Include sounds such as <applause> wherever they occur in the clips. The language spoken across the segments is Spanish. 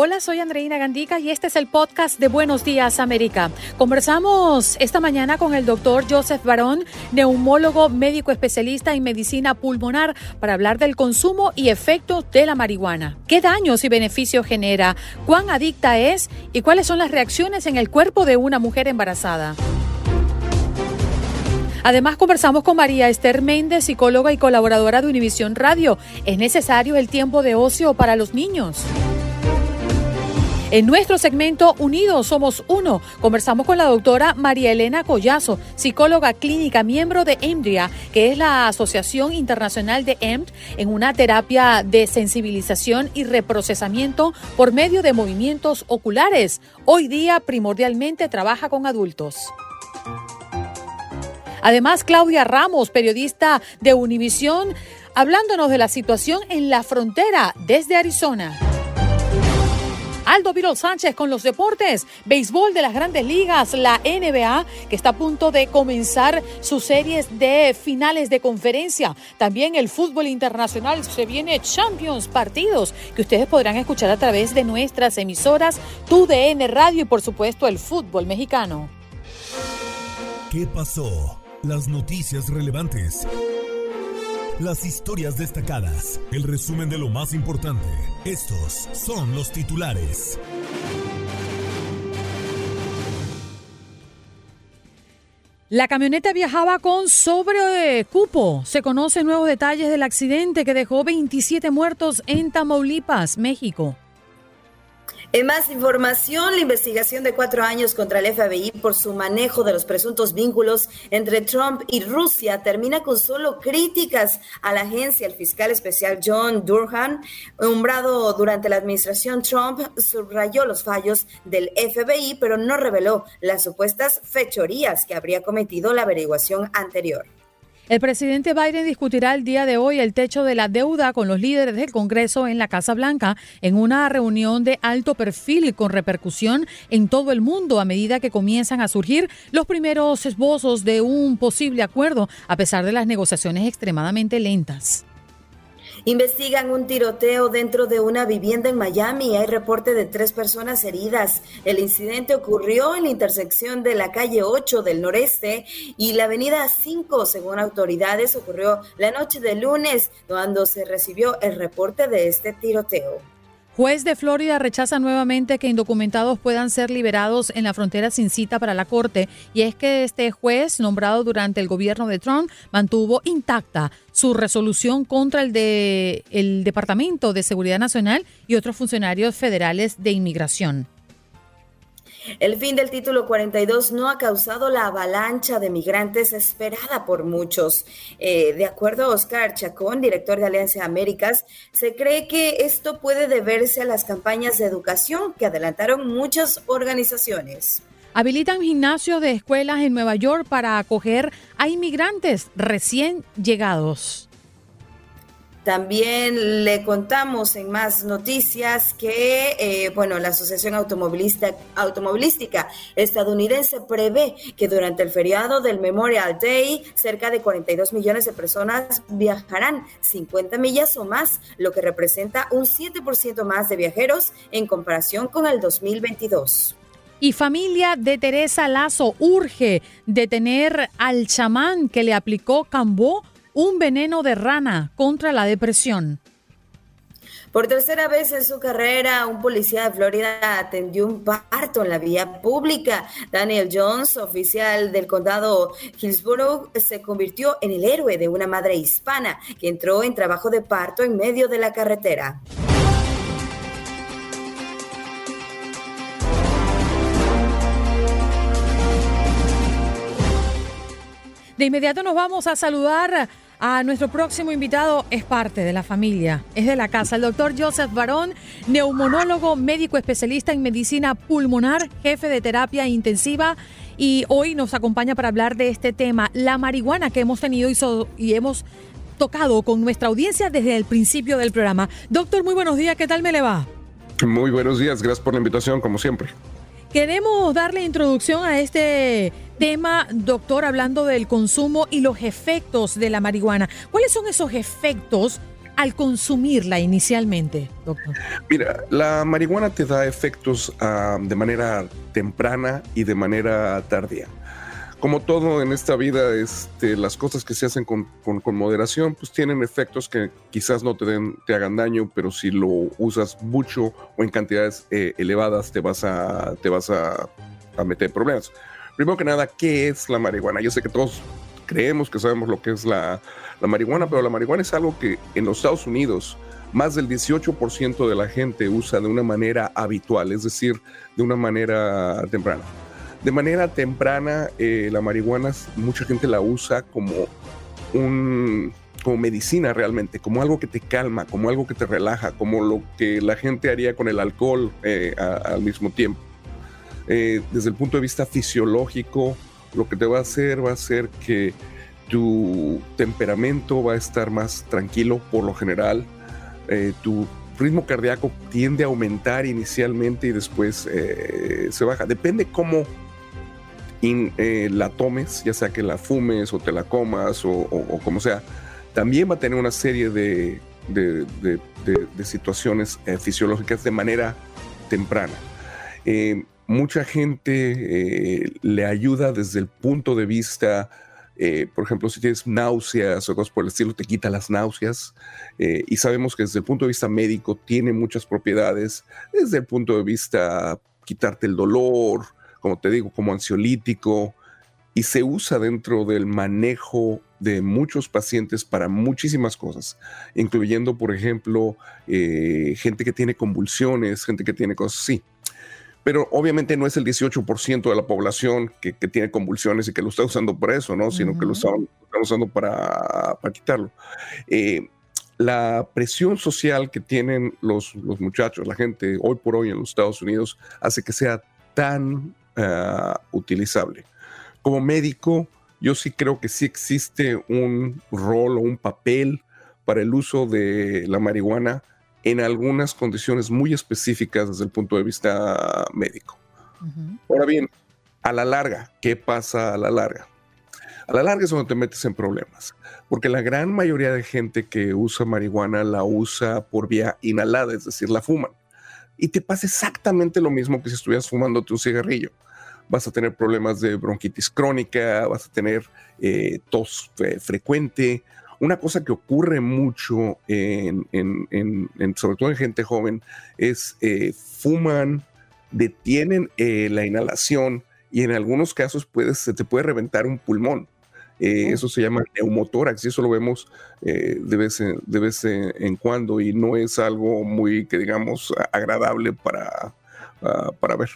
Hola, soy Andreina Gandica y este es el podcast de Buenos Días América. Conversamos esta mañana con el doctor Joseph Barón, neumólogo médico especialista en medicina pulmonar, para hablar del consumo y efectos de la marihuana. ¿Qué daños y beneficios genera? ¿Cuán adicta es? ¿Y cuáles son las reacciones en el cuerpo de una mujer embarazada? Además, conversamos con María Esther Méndez, psicóloga y colaboradora de Univisión Radio. ¿Es necesario el tiempo de ocio para los niños? En nuestro segmento Unidos Somos Uno, conversamos con la doctora María Elena Collazo, psicóloga clínica, miembro de EMDRIA, que es la Asociación Internacional de EMD, en una terapia de sensibilización y reprocesamiento por medio de movimientos oculares. Hoy día primordialmente trabaja con adultos. Además, Claudia Ramos, periodista de Univisión, hablándonos de la situación en la frontera desde Arizona. Aldo Virol Sánchez con los deportes, béisbol de las grandes ligas, la NBA, que está a punto de comenzar sus series de finales de conferencia. También el fútbol internacional, se viene Champions, partidos que ustedes podrán escuchar a través de nuestras emisoras, TUDN Radio y por supuesto el fútbol mexicano. ¿Qué pasó? Las noticias relevantes las historias destacadas, el resumen de lo más importante. Estos son los titulares. La camioneta viajaba con sobrecupo. Se conocen nuevos detalles del accidente que dejó 27 muertos en Tamaulipas, México. En más información, la investigación de cuatro años contra el FBI por su manejo de los presuntos vínculos entre Trump y Rusia termina con solo críticas a la agencia. El fiscal especial John Durham, nombrado durante la administración Trump, subrayó los fallos del FBI, pero no reveló las supuestas fechorías que habría cometido la averiguación anterior. El presidente Biden discutirá el día de hoy el techo de la deuda con los líderes del Congreso en la Casa Blanca en una reunión de alto perfil con repercusión en todo el mundo a medida que comienzan a surgir los primeros esbozos de un posible acuerdo a pesar de las negociaciones extremadamente lentas. Investigan un tiroteo dentro de una vivienda en Miami. Hay reporte de tres personas heridas. El incidente ocurrió en la intersección de la calle 8 del noreste y la avenida 5, según autoridades, ocurrió la noche de lunes, cuando se recibió el reporte de este tiroteo. Juez de Florida rechaza nuevamente que indocumentados puedan ser liberados en la frontera sin cita para la corte y es que este juez, nombrado durante el gobierno de Trump, mantuvo intacta su resolución contra el de el Departamento de Seguridad Nacional y otros funcionarios federales de inmigración. El fin del título 42 no ha causado la avalancha de migrantes esperada por muchos. Eh, de acuerdo a Oscar Chacón, director de Alianza Américas, se cree que esto puede deberse a las campañas de educación que adelantaron muchas organizaciones. Habilitan gimnasios de escuelas en Nueva York para acoger a inmigrantes recién llegados. También le contamos en más noticias que, eh, bueno, la Asociación Automovilística Estadounidense prevé que durante el feriado del Memorial Day, cerca de 42 millones de personas viajarán 50 millas o más, lo que representa un 7% más de viajeros en comparación con el 2022. Y familia de Teresa Lazo urge detener al chamán que le aplicó Cambó un veneno de rana contra la depresión. Por tercera vez en su carrera, un policía de Florida atendió un parto en la vía pública. Daniel Jones, oficial del condado Hillsborough, se convirtió en el héroe de una madre hispana que entró en trabajo de parto en medio de la carretera. De inmediato nos vamos a saludar a nuestro próximo invitado. Es parte de la familia, es de la casa. El doctor Joseph Barón, neumonólogo, médico especialista en medicina pulmonar, jefe de terapia intensiva. Y hoy nos acompaña para hablar de este tema, la marihuana que hemos tenido y, y hemos tocado con nuestra audiencia desde el principio del programa. Doctor, muy buenos días, ¿qué tal me le va? Muy buenos días, gracias por la invitación, como siempre. Queremos darle introducción a este tema, doctor, hablando del consumo y los efectos de la marihuana. ¿Cuáles son esos efectos al consumirla inicialmente, doctor? Mira, la marihuana te da efectos ah, de manera temprana y de manera tardía como todo en esta vida, este, las cosas que se hacen con, moderación, pues tienen efectos que quizás no te, den, te hagan daño, pero si lo usas mucho o en cantidades eh, elevadas, te vas, a, te vas a, meter problemas. Primero que nada, ¿qué es la marihuana? Yo sé que todos creemos que sabemos lo que es la, la marihuana, pero la marihuana es algo que en los Estados Unidos más del 18% de la gente usa de una manera habitual, es decir, de una manera temprana de manera temprana eh, la marihuana mucha gente la usa como un como medicina realmente, como algo que te calma, como algo que te relaja, como lo que la gente haría con el alcohol eh, al mismo tiempo. Eh, desde el punto de vista fisiológico, lo que te va a hacer va a ser que tu temperamento va a estar más tranquilo por lo general, tu ritmo cardíaco tiende a aumentar inicialmente y después se baja. Depende cómo y eh, la tomes, ya sea que la fumes o te la comas o, como sea, también va a tener una serie de, situaciones eh, fisiológicas de manera temprana. Eh, mucha gente le ayuda desde el punto de vista, por ejemplo, si tienes náuseas o cosas por el estilo, te quita las náuseas. y sabemos que desde el punto de vista médico tiene muchas propiedades, desde el punto de vista quitarte el dolor, como te digo, como ansiolítico y se usa dentro del manejo de muchos pacientes para muchísimas cosas, incluyendo, por ejemplo, eh, gente que tiene convulsiones, gente que tiene cosas así. Pero obviamente no es el 18% de la población que, tiene convulsiones y que lo está usando para eso, ¿no? Sino que lo están, usando para, quitarlo. Eh, la presión social que tienen los, los muchachos, la gente hoy por hoy en los Estados Unidos, hace que sea tan eh, utilizable. Como médico, yo sí creo que sí existe un rol o un papel para el uso de la marihuana en algunas condiciones muy específicas desde el punto de vista médico. Ahora bien, a la larga, ¿qué pasa a la larga? A la larga es donde te metes en problemas, porque la gran mayoría de gente que usa marihuana la usa por vía inhalada, es decir, la fuman. Y te pasa exactamente lo mismo que si estuvieras fumándote un cigarrillo vas a tener problemas de bronquitis crónica, vas a tener eh, tos eh, frecuente. Una cosa que ocurre mucho, en, sobre todo en gente joven, es eh, fuman, detienen la inhalación y en algunos casos puedes, se te puede reventar un pulmón. Eso se llama neumotórax y eso lo vemos de vez, en, de vez en, cuando y no es algo muy, que digamos, agradable para, para ver.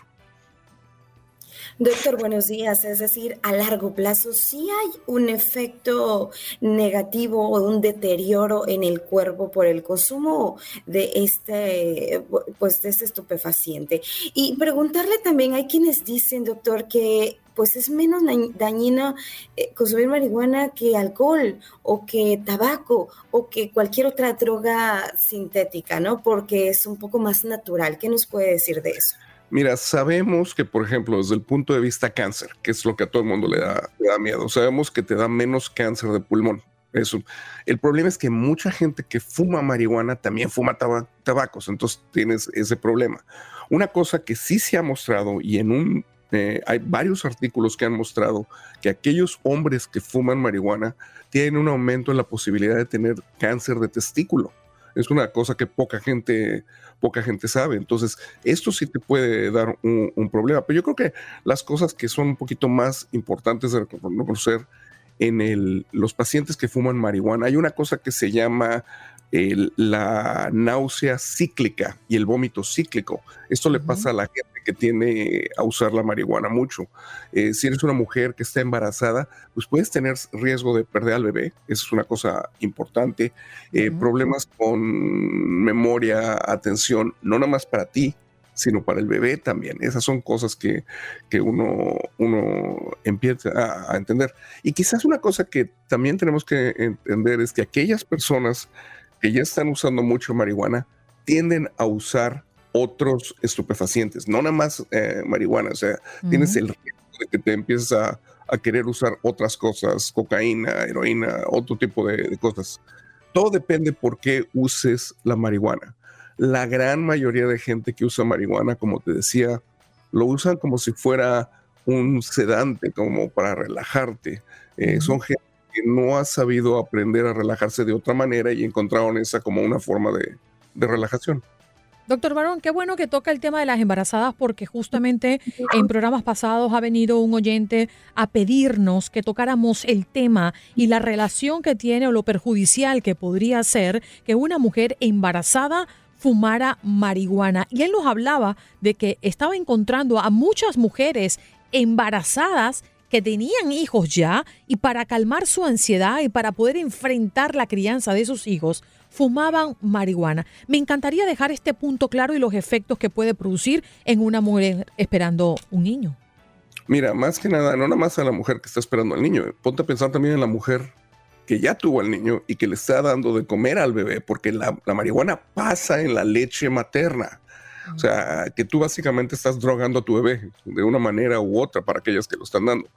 Doctor, buenos días. Es decir, a largo plazo, ¿sí hay un efecto negativo o un deterioro en el cuerpo por el consumo de este, pues, de este estupefaciente? Y preguntarle también, hay quienes dicen, doctor, que pues es menos dañino eh, consumir marihuana que alcohol o que tabaco o que cualquier otra droga sintética, ¿no? Porque es un poco más natural. ¿Qué nos puede decir de eso? Mira, sabemos que, por ejemplo, desde el punto de vista cáncer, que es lo que a todo el mundo le da, da miedo, sabemos que te da menos cáncer de pulmón. Eso. El problema es que mucha gente que fuma marihuana también fuma tabacos, entonces tienes ese problema. Una cosa que sí se ha mostrado y en un eh, hay varios artículos que han mostrado que aquellos hombres que fuman marihuana tienen un aumento en la posibilidad de tener cáncer de testículo. Es una cosa que poca gente, poca gente sabe. Entonces, esto sí te puede dar un, problema. Pero yo creo que las cosas que son un poquito más importantes de reconocer en los pacientes que fuman marihuana, hay una cosa que se llama la náusea cíclica y el vómito cíclico. Esto le pasa a la gente que tiene a usar la marihuana mucho. Eh, si eres una mujer que está embarazada, pues puedes tener riesgo de perder al bebé. Eso es una cosa importante. Eh, problemas con memoria, atención, no nada más para ti, sino para el bebé también. Esas son cosas que, uno, uno empieza a, a, entender. Y quizás una cosa que también tenemos que entender es que aquellas personas que ya están usando mucho marihuana tienden a usar otros estupefacientes, no nada más eh, marihuana, o sea, tienes el riesgo de que te empieces a, querer usar otras cosas, cocaína, heroína, otro tipo de, cosas. Todo depende por qué uses la marihuana. La gran mayoría de gente que usa marihuana, como te decía, lo usan como si fuera un sedante, como para relajarte. Eh, son gente que no ha sabido aprender a relajarse de otra manera y encontraron esa como una forma de, relajación. Doctor Barón, qué bueno que toca el tema de las embarazadas porque justamente en programas pasados ha venido un oyente a pedirnos que tocáramos el tema y la relación que tiene o lo perjudicial que podría ser que una mujer embarazada fumara marihuana. Y él nos hablaba de que estaba encontrando a muchas mujeres embarazadas que tenían hijos ya y para calmar su ansiedad y para poder enfrentar la crianza de sus hijos, fumaban marihuana. Me encantaría dejar este punto claro y los efectos que puede producir en una mujer esperando un niño. Mira, más que nada, no nada más a la mujer que está esperando al niño, ponte a pensar también en la mujer que ya tuvo al niño y que le está dando de comer al bebé, porque la, la marihuana pasa en la leche materna. O sea, que tú básicamente estás drogando a tu bebé de una manera u otra para aquellas que lo están dando.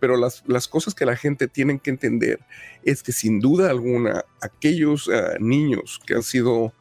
Pero las, las cosas que la gente tiene que entender es que sin duda alguna aquellos ah, niños que han sido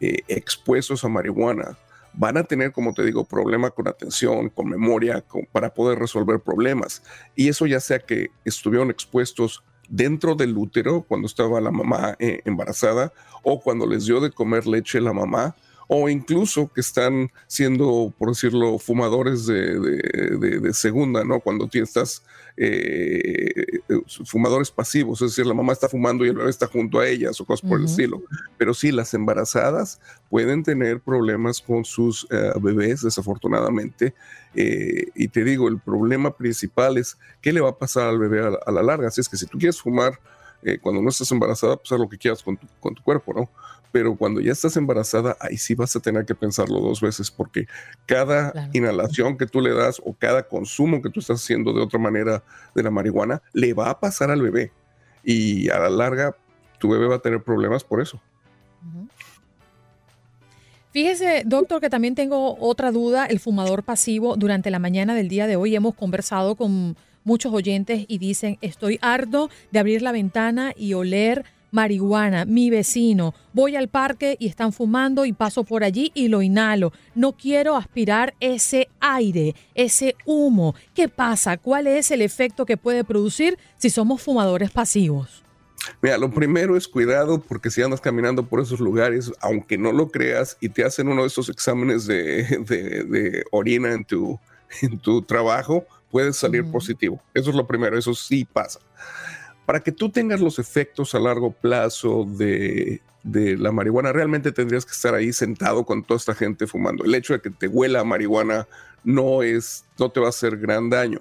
eh, expuestos a marihuana van a tener, como te digo, problema con atención, con memoria, para poder resolver problemas. Y eso ya sea que estuvieron expuestos dentro del útero cuando estaba la mamá eh, embarazada o cuando les dio de comer leche la mamá o incluso que están siendo, por decirlo, fumadores de, segunda, ¿no? Cuando tú estás eh, eh, fumadores pasivos, es decir, la mamá está fumando y el bebé está junto a ellas o cosas por el estilo. Pero sí, las embarazadas pueden tener problemas con sus eh, bebés, desafortunadamente. y te digo, el problema principal es qué le va a pasar al bebé a, la larga. Así es que si tú quieres fumar cuando no estás embarazada, pues haz lo que quieras con tu, con tu cuerpo, ¿no? pero cuando ya estás embarazada, ahí sí vas a tener que pensarlo dos veces, porque cada inhalación que tú le das o cada consumo que tú estás haciendo de otra manera de la marihuana, le va a pasar al bebé. Y a la larga, tu bebé va a tener problemas por eso. Fíjese, doctor, que también tengo otra duda, el fumador pasivo. Durante la mañana del día de hoy hemos conversado con muchos oyentes y dicen, estoy harto de abrir la ventana y oler marihuana, mi vecino, voy al parque y están fumando y paso por allí y lo inhalo. No quiero aspirar ese aire, ese humo. ¿Qué pasa? ¿Cuál es el efecto que puede producir si somos fumadores pasivos? Mira, lo primero es cuidado porque si andas caminando por esos lugares, aunque no lo creas y te hacen uno de esos exámenes de, orina en tu, en tu trabajo, puedes salir positivo. Eso es lo primero, eso sí pasa para que tú tengas los efectos a largo plazo de, la marihuana, realmente tendrías que estar ahí sentado con toda esta gente fumando. El hecho de que te huela a marihuana no es, no te va a hacer gran daño.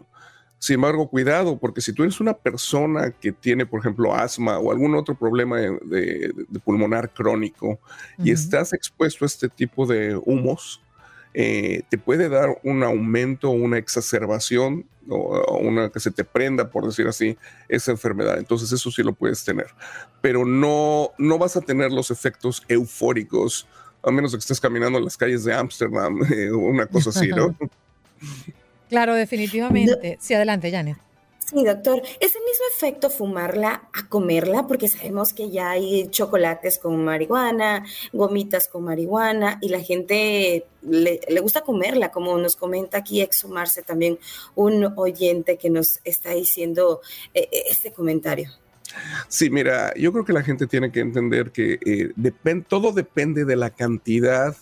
Sin embargo, cuidado, porque si tú eres una persona que tiene, por ejemplo, asma o algún otro problema de, pulmonar crónico y estás expuesto a este tipo de humos, eh, te puede dar un aumento, una exacerbación o una que se te prenda, por decir así, esa enfermedad. Entonces eso sí lo puedes tener, pero no, no vas a tener los efectos eufóricos, a menos de que estés caminando en las calles de Ámsterdam, <laughs> eh, una cosa así, ¿no? <laughs> Claro, definitivamente. Sí, adelante, Janet. Sí, doctor. ¿Es el mismo efecto fumarla a comerla? Porque sabemos que ya hay chocolates con marihuana, gomitas con marihuana y la gente le, gusta comerla, como nos comenta aquí Exhumarse también un oyente que nos está diciendo eh, eh, este comentario. Sí, mira, yo creo que la gente tiene que entender que eh, todo depende de la cantidad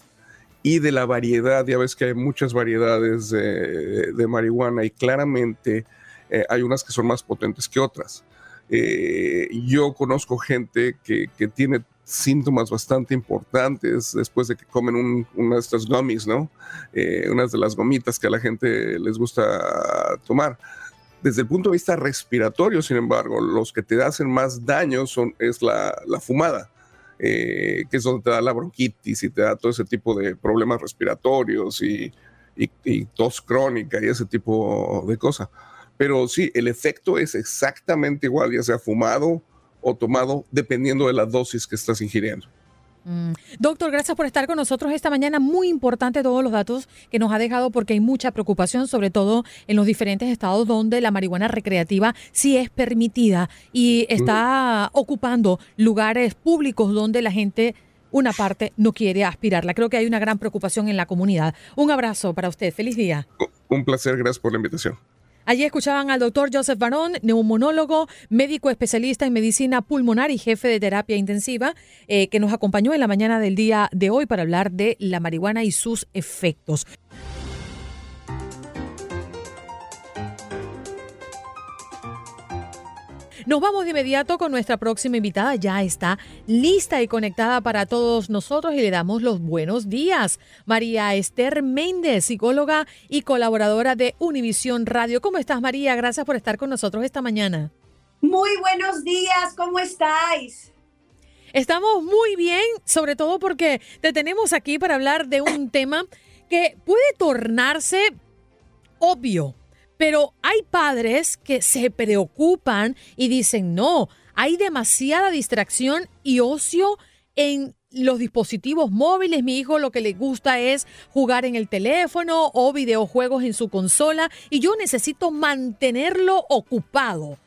y de la variedad. Ya ves que hay muchas variedades de, marihuana y claramente eh, hay unas que son más potentes que otras. Eh, yo conozco gente que, tiene síntomas bastante importantes después de que comen una de estas gummies, ¿no? unas de las gomitas que a la gente les gusta tomar. Desde el punto de vista respiratorio, sin embargo, los que te hacen más daño son, es la, fumada, eh, que es donde te da la bronquitis y te da todo ese tipo de problemas respiratorios y, y tos crónica y ese tipo de cosas. Pero sí, el efecto es exactamente igual, ya sea fumado o tomado, dependiendo de la dosis que estás ingiriendo. Mm. Doctor, gracias por estar con nosotros esta mañana. Muy importante todos los datos que nos ha dejado porque hay mucha preocupación, sobre todo en los diferentes estados donde la marihuana recreativa sí es permitida y está ocupando lugares públicos donde la gente una parte no quiere aspirarla. Creo que hay una gran preocupación en la comunidad. Un abrazo para usted. Feliz día. Un placer. Gracias por la invitación. Allí escuchaban al doctor Joseph Barón, neumonólogo, médico especialista en medicina pulmonar y jefe de terapia intensiva, eh, que nos acompañó en la mañana del día de hoy para hablar de la marihuana y sus efectos. Nos vamos de inmediato con nuestra próxima invitada. Ya está lista y conectada para todos nosotros y le damos los buenos días. María Esther Méndez, psicóloga y colaboradora de Univisión Radio. ¿Cómo estás, María? Gracias por estar con nosotros esta mañana. Muy buenos días, ¿cómo estáis? Estamos muy bien, sobre todo porque te tenemos aquí para hablar de un tema que puede tornarse obvio pero hay padres que se preocupan y dicen, no, hay demasiada distracción y ocio en los dispositivos móviles. Mi hijo lo que le gusta es jugar en el teléfono o videojuegos en su consola y yo necesito mantenerlo ocupado.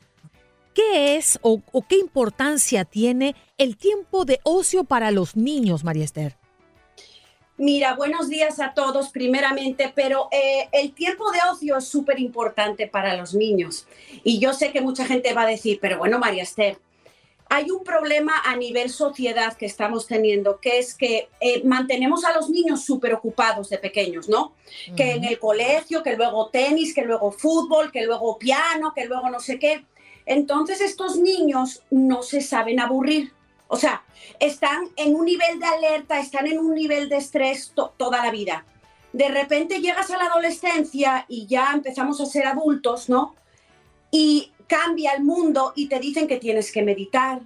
¿Qué es o, qué importancia tiene el tiempo de ocio para los niños, María Esther? Mira, buenos días a todos primeramente, pero eh, el tiempo de ocio es súper importante para los niños. Y yo sé que mucha gente va a decir, pero bueno, María Esther, hay un problema a nivel sociedad que estamos teniendo, que es que eh, mantenemos a los niños súper ocupados de pequeños, ¿no? Que en el colegio, que luego tenis, que luego fútbol, que luego piano, que luego no sé qué. Entonces estos niños no se saben aburrir o sea, están en un nivel de alerta, están en un nivel de estrés toda la vida. De repente llegas a la adolescencia y ya empezamos a ser adultos, ¿no? Y cambia el mundo y te dicen que tienes que meditar,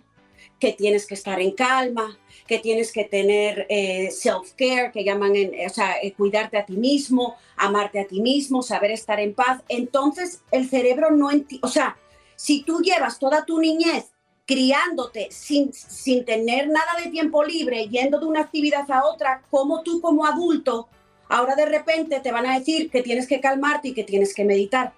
que tienes que estar en calma, que tienes que tener eh, self-care, que llaman, o sea, eh, cuidarte a ti mismo, amarte a ti mismo, saber estar en paz. Entonces el cerebro no entiende, o sea, si tú llevas toda tu niñez criándote sin, sin tener nada de tiempo libre, yendo de una actividad a otra, como tú como adulto, ahora de repente te van a decir que tienes que calmarte y que tienes que meditar.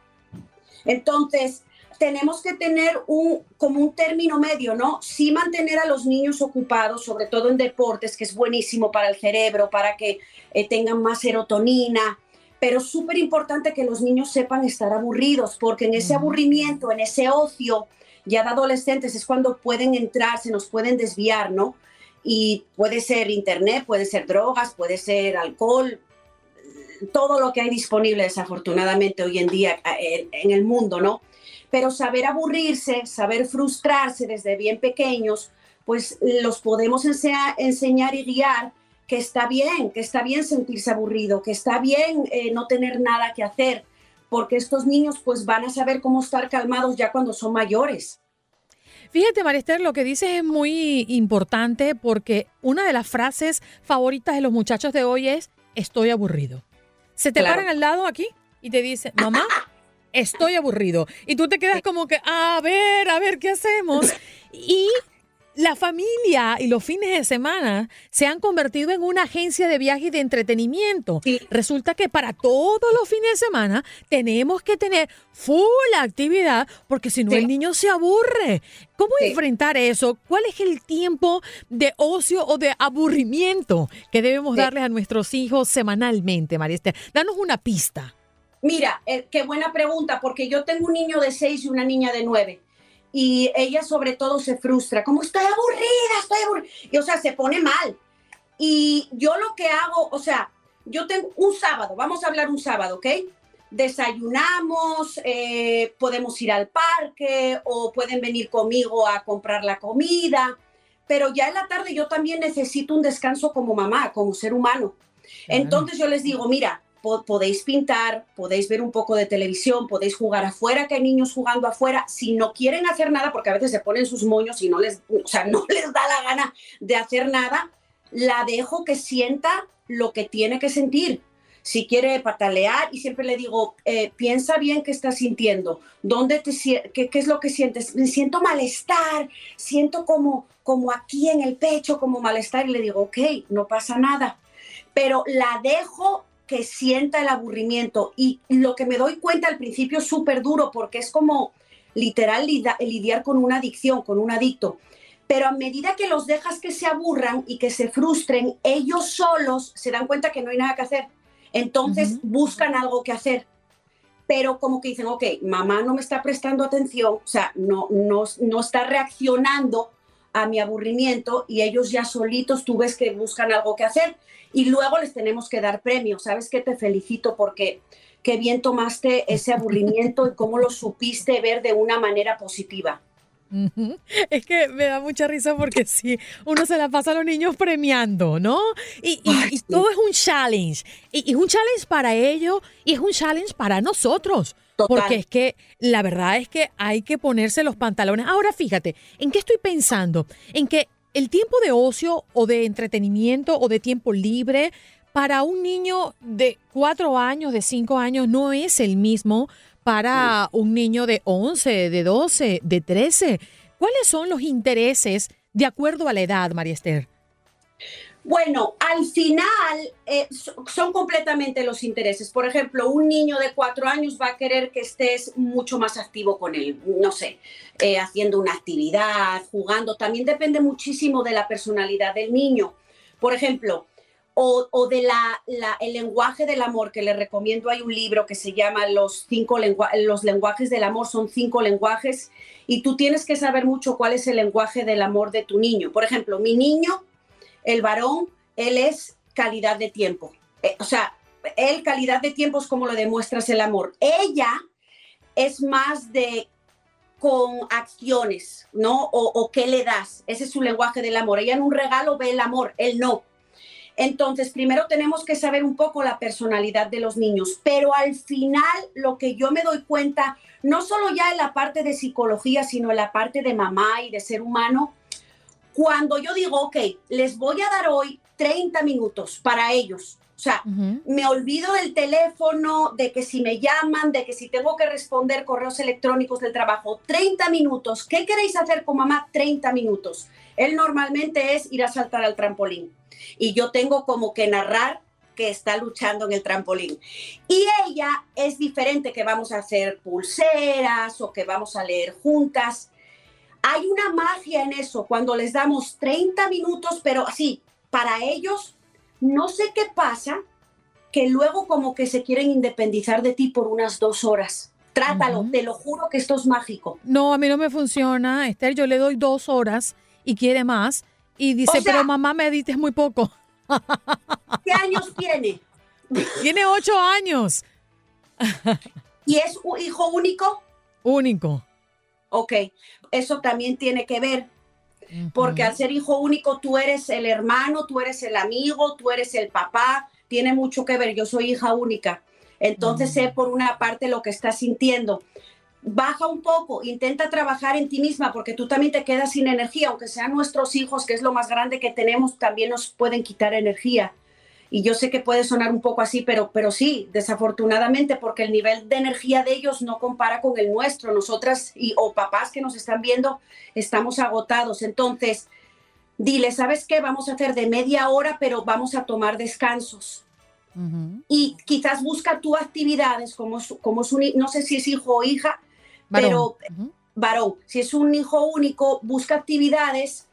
Entonces, tenemos que tener un, como un término medio, ¿no? Sí mantener a los niños ocupados, sobre todo en deportes, que es buenísimo para el cerebro, para que eh, tengan más serotonina, pero súper importante que los niños sepan estar aburridos, porque en ese aburrimiento, en ese ocio, ya de adolescentes es cuando pueden entrar, se nos pueden desviar, ¿no? Y puede ser internet, puede ser drogas, puede ser alcohol, todo lo que hay disponible desafortunadamente hoy en día eh, en el mundo, ¿no? Pero saber aburrirse, saber frustrarse desde bien pequeños, pues los podemos enseñar y guiar que está bien, que está bien sentirse aburrido, que está bien eh, no tener nada que hacer, porque estos niños pues van a saber cómo estar calmados ya cuando son mayores. Fíjate, Marister, lo que dices es muy importante porque una de las frases favoritas de los muchachos de hoy es estoy aburrido. Se te paran al lado aquí y te dicen, mamá, estoy aburrido. Y tú te quedas como que, a ver, a ver, ¿qué hacemos? Y <laughs> la familia y los fines de semana se han convertido en una agencia de viaje y de entretenimiento. Resulta que para todos los fines de semana tenemos que tener full actividad porque si no el niño se aburre. ¿Cómo enfrentar eso? ¿Cuál es el tiempo de ocio o de aburrimiento que debemos darles a nuestros hijos semanalmente, María Esther? Danos una pista. Mira, eh, qué buena pregunta, porque yo tengo un niño de seis y una niña de nueve y ella sobre todo se frustra, como estoy aburrida, estoy aburrida, y o sea, se pone mal. Y yo lo que hago, o sea, yo tengo un sábado, vamos a hablar un sábado, ¿ok? Desayunamos, eh, podemos ir al parque o pueden venir conmigo a comprar la comida, pero ya en la tarde yo también necesito un descanso como mamá, como ser humano. Entonces yo les digo, mira, podéis pintar, podéis ver un poco de televisión, podéis jugar afuera, que hay niños jugando afuera. Si no quieren hacer nada, porque a veces se ponen sus moños y no les, o sea, no <laughs> les da la gana de hacer nada, la dejo que sienta lo que tiene que sentir. Si quiere patalear, y siempre le digo, eh, piensa bien qué estás sintiendo, dónde te qué, qué es lo que sientes. Me siento malestar, siento como, como aquí en el pecho, como malestar, y le digo, ok, no pasa nada. Pero la dejo que sienta el aburrimiento. Y lo que me doy cuenta al principio es súper duro porque es como literal lidiar con una adicción, con un adicto. Pero a medida que los dejas que se aburran y que se frustren, ellos solos se dan cuenta que no hay nada que hacer. Entonces buscan algo que hacer. Pero como que dicen, ok, mamá no me está prestando atención, o sea, no, no, no está reaccionando a mi aburrimiento y ellos ya solitos tú ves que buscan algo que hacer y luego les tenemos que dar premios. ¿Sabes qué? Te felicito porque qué bien tomaste ese aburrimiento y cómo lo supiste ver de una manera positiva. Es que me da mucha risa porque <laughs> sí, uno se la pasa a los niños premiando, ¿no? Y, todo es un challenge. Y, es un challenge para ellos y es un challenge para nosotros. Porque es que la verdad es que hay que ponerse los pantalones. Ahora fíjate, ¿en qué estoy pensando? En que el tiempo de ocio o de entretenimiento o de tiempo libre para un niño de cuatro años, de cinco años, no es el mismo para un niño de 11, de 12, de 13. ¿Cuáles son los intereses de acuerdo a la edad, María Esther? Bueno, al final eh, son completamente los intereses. Por ejemplo, un niño de cuatro años va a querer que estés mucho más activo con él, no sé, eh, haciendo una actividad, jugando. También depende muchísimo de la personalidad del niño. Por ejemplo, o, de la, el lenguaje del amor, que le recomiendo, hay un libro que se llama Los, cinco los lenguajes del amor, son cinco lenguajes, y tú tienes que saber mucho cuál es el lenguaje del amor de tu niño. Por ejemplo, mi niño el varón, él es calidad de tiempo. Eh, o sea, él calidad de tiempo es como lo demuestras el amor. Ella es más de con acciones, ¿no? O, o qué le das. Ese es su lenguaje del amor. Ella en un regalo ve el amor, él no. Entonces, primero tenemos que saber un poco la personalidad de los niños, pero al final lo que yo me doy cuenta, no solo ya en la parte de psicología, sino en la parte de mamá y de ser humano, cuando yo digo, ok, les voy a dar hoy 30 minutos para ellos. O sea, me olvido del teléfono, de que si me llaman, de que si tengo que responder correos electrónicos del trabajo, 30 minutos. ¿Qué queréis hacer con mamá? 30 minutos. Él normalmente es ir a saltar al trampolín. Y yo tengo como que narrar que está luchando en el trampolín. Y ella es diferente, que vamos a hacer pulseras o que vamos a leer juntas. Hay una magia en eso, cuando les damos 30 minutos, pero así, para ellos, no sé qué pasa, que luego como que se quieren independizar de ti por unas dos horas. Trátalo, te lo juro que esto es mágico. No, a mí no me funciona, Esther, yo le doy dos horas y quiere más. Y dice, pero mamá me dices muy poco. ¿Qué años tiene? <laughs> Tiene ocho años. ¿Y es un hijo único? Único. Ok, eso también tiene que ver, porque al ser hijo único tú eres el hermano, tú eres el amigo, tú eres el papá, tiene mucho que ver, yo soy hija única, entonces sé por una parte lo que estás sintiendo. Baja un poco, intenta trabajar en ti misma porque tú también te quedas sin energía, aunque sean nuestros hijos, que es lo más grande que tenemos, también nos pueden quitar energía. Y yo sé que puede sonar un poco así, pero, pero sí, desafortunadamente, porque el nivel de energía de ellos no compara con el nuestro. Nosotras y, o papás que nos están viendo, estamos agotados. Entonces, dile, ¿sabes qué? Vamos a hacer de media hora, pero vamos a tomar descansos. Y quizás busca tú actividades como, como su, no sé si es hijo o hija, pero varón, si es un hijo único, busca actividades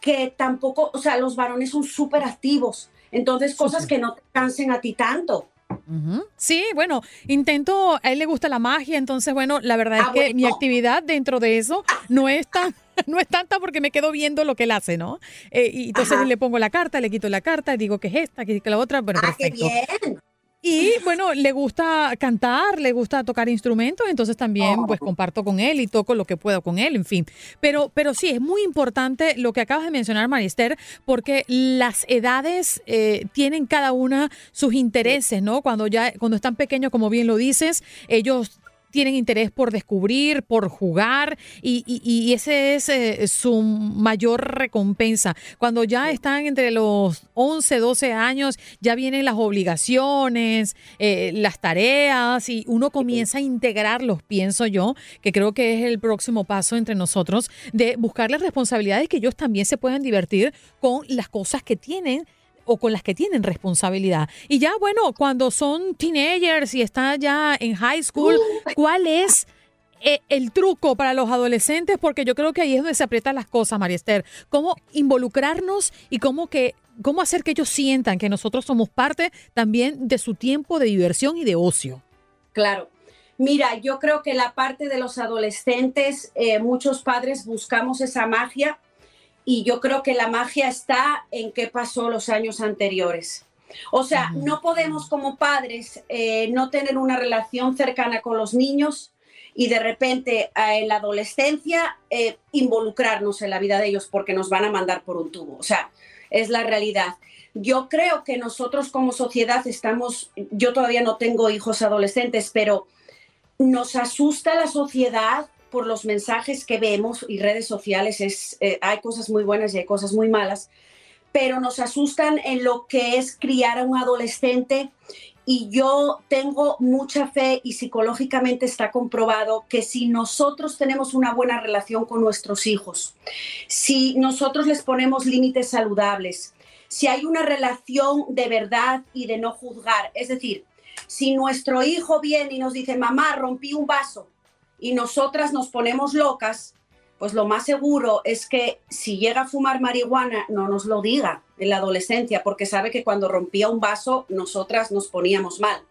que tampoco, o sea, los varones son súper activos entonces, cosas que no te cansen a ti tanto. Sí, bueno, intento, a él le gusta la magia, entonces bueno, la verdad es Ah, que bueno. mi actividad dentro de eso no es tan, <laughs> no es tanta porque me quedo viendo lo que él hace, ¿no? Eh, y entonces Ajá. le pongo la carta, le quito la carta, digo que es esta, que es la otra, bueno, ah, qué perfecto. bien. Y bueno, le gusta cantar, le gusta tocar instrumentos, entonces también Oh. pues comparto con él y toco lo que puedo con él, en fin. Pero, pero sí, es muy importante lo que acabas de mencionar, Marister, porque las edades eh, tienen cada una sus intereses, ¿no? Cuando ya, cuando están pequeños, como bien lo dices, ellos tienen interés por descubrir, por jugar, y, y, y ese es eh, su mayor recompensa. Cuando ya están entre los 11, 12 años, ya vienen las obligaciones, eh, las tareas, y uno comienza a integrarlos, pienso yo, que creo que es el próximo paso entre nosotros, de buscarles responsabilidades que ellos también se puedan divertir con las cosas que tienen o con las que tienen responsabilidad. Y ya, bueno, cuando son teenagers y están ya en high school, ¿cuál es eh, el truco para los adolescentes? Porque yo creo que ahí es donde se aprietan las cosas, María Esther. Cómo involucrarnos y cómo que cómo hacer que ellos sientan que nosotros somos parte también de su tiempo de diversión y de ocio. Claro. Mira, yo creo que la parte de los adolescentes, eh, muchos padres buscamos esa magia y yo creo que la magia está en qué pasó los años anteriores. O sea, no podemos como padres eh, no tener una relación cercana con los niños y de repente eh, en la adolescencia eh, involucrarnos en la vida de ellos porque nos van a mandar por un tubo. O sea, es la realidad. Yo creo que nosotros como sociedad estamos, yo todavía no tengo hijos adolescentes, pero nos asusta la sociedad por los mensajes que vemos y redes sociales. Es, eh, hay cosas muy buenas y hay cosas muy malas, pero nos asustan en lo que es criar a un adolescente. Y yo tengo mucha fe y psicológicamente está comprobado que si nosotros tenemos una buena relación con nuestros hijos, si nosotros les ponemos límites saludables, si hay una relación de verdad y de no juzgar, es decir, si nuestro hijo viene y nos dice, mamá, rompí un vaso, y nosotras nos ponemos locas, pues lo más seguro es que si llega a fumar marihuana, no nos lo diga en la adolescencia, porque sabe que cuando rompía un vaso, nosotras nos poníamos mal.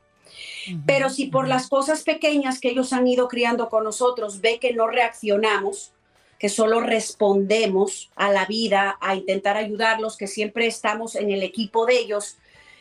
Pero si por las cosas pequeñas que ellos han ido criando con nosotros ve que no reaccionamos, que solo respondemos a la vida, a intentar ayudarlos, que siempre estamos en el equipo de ellos,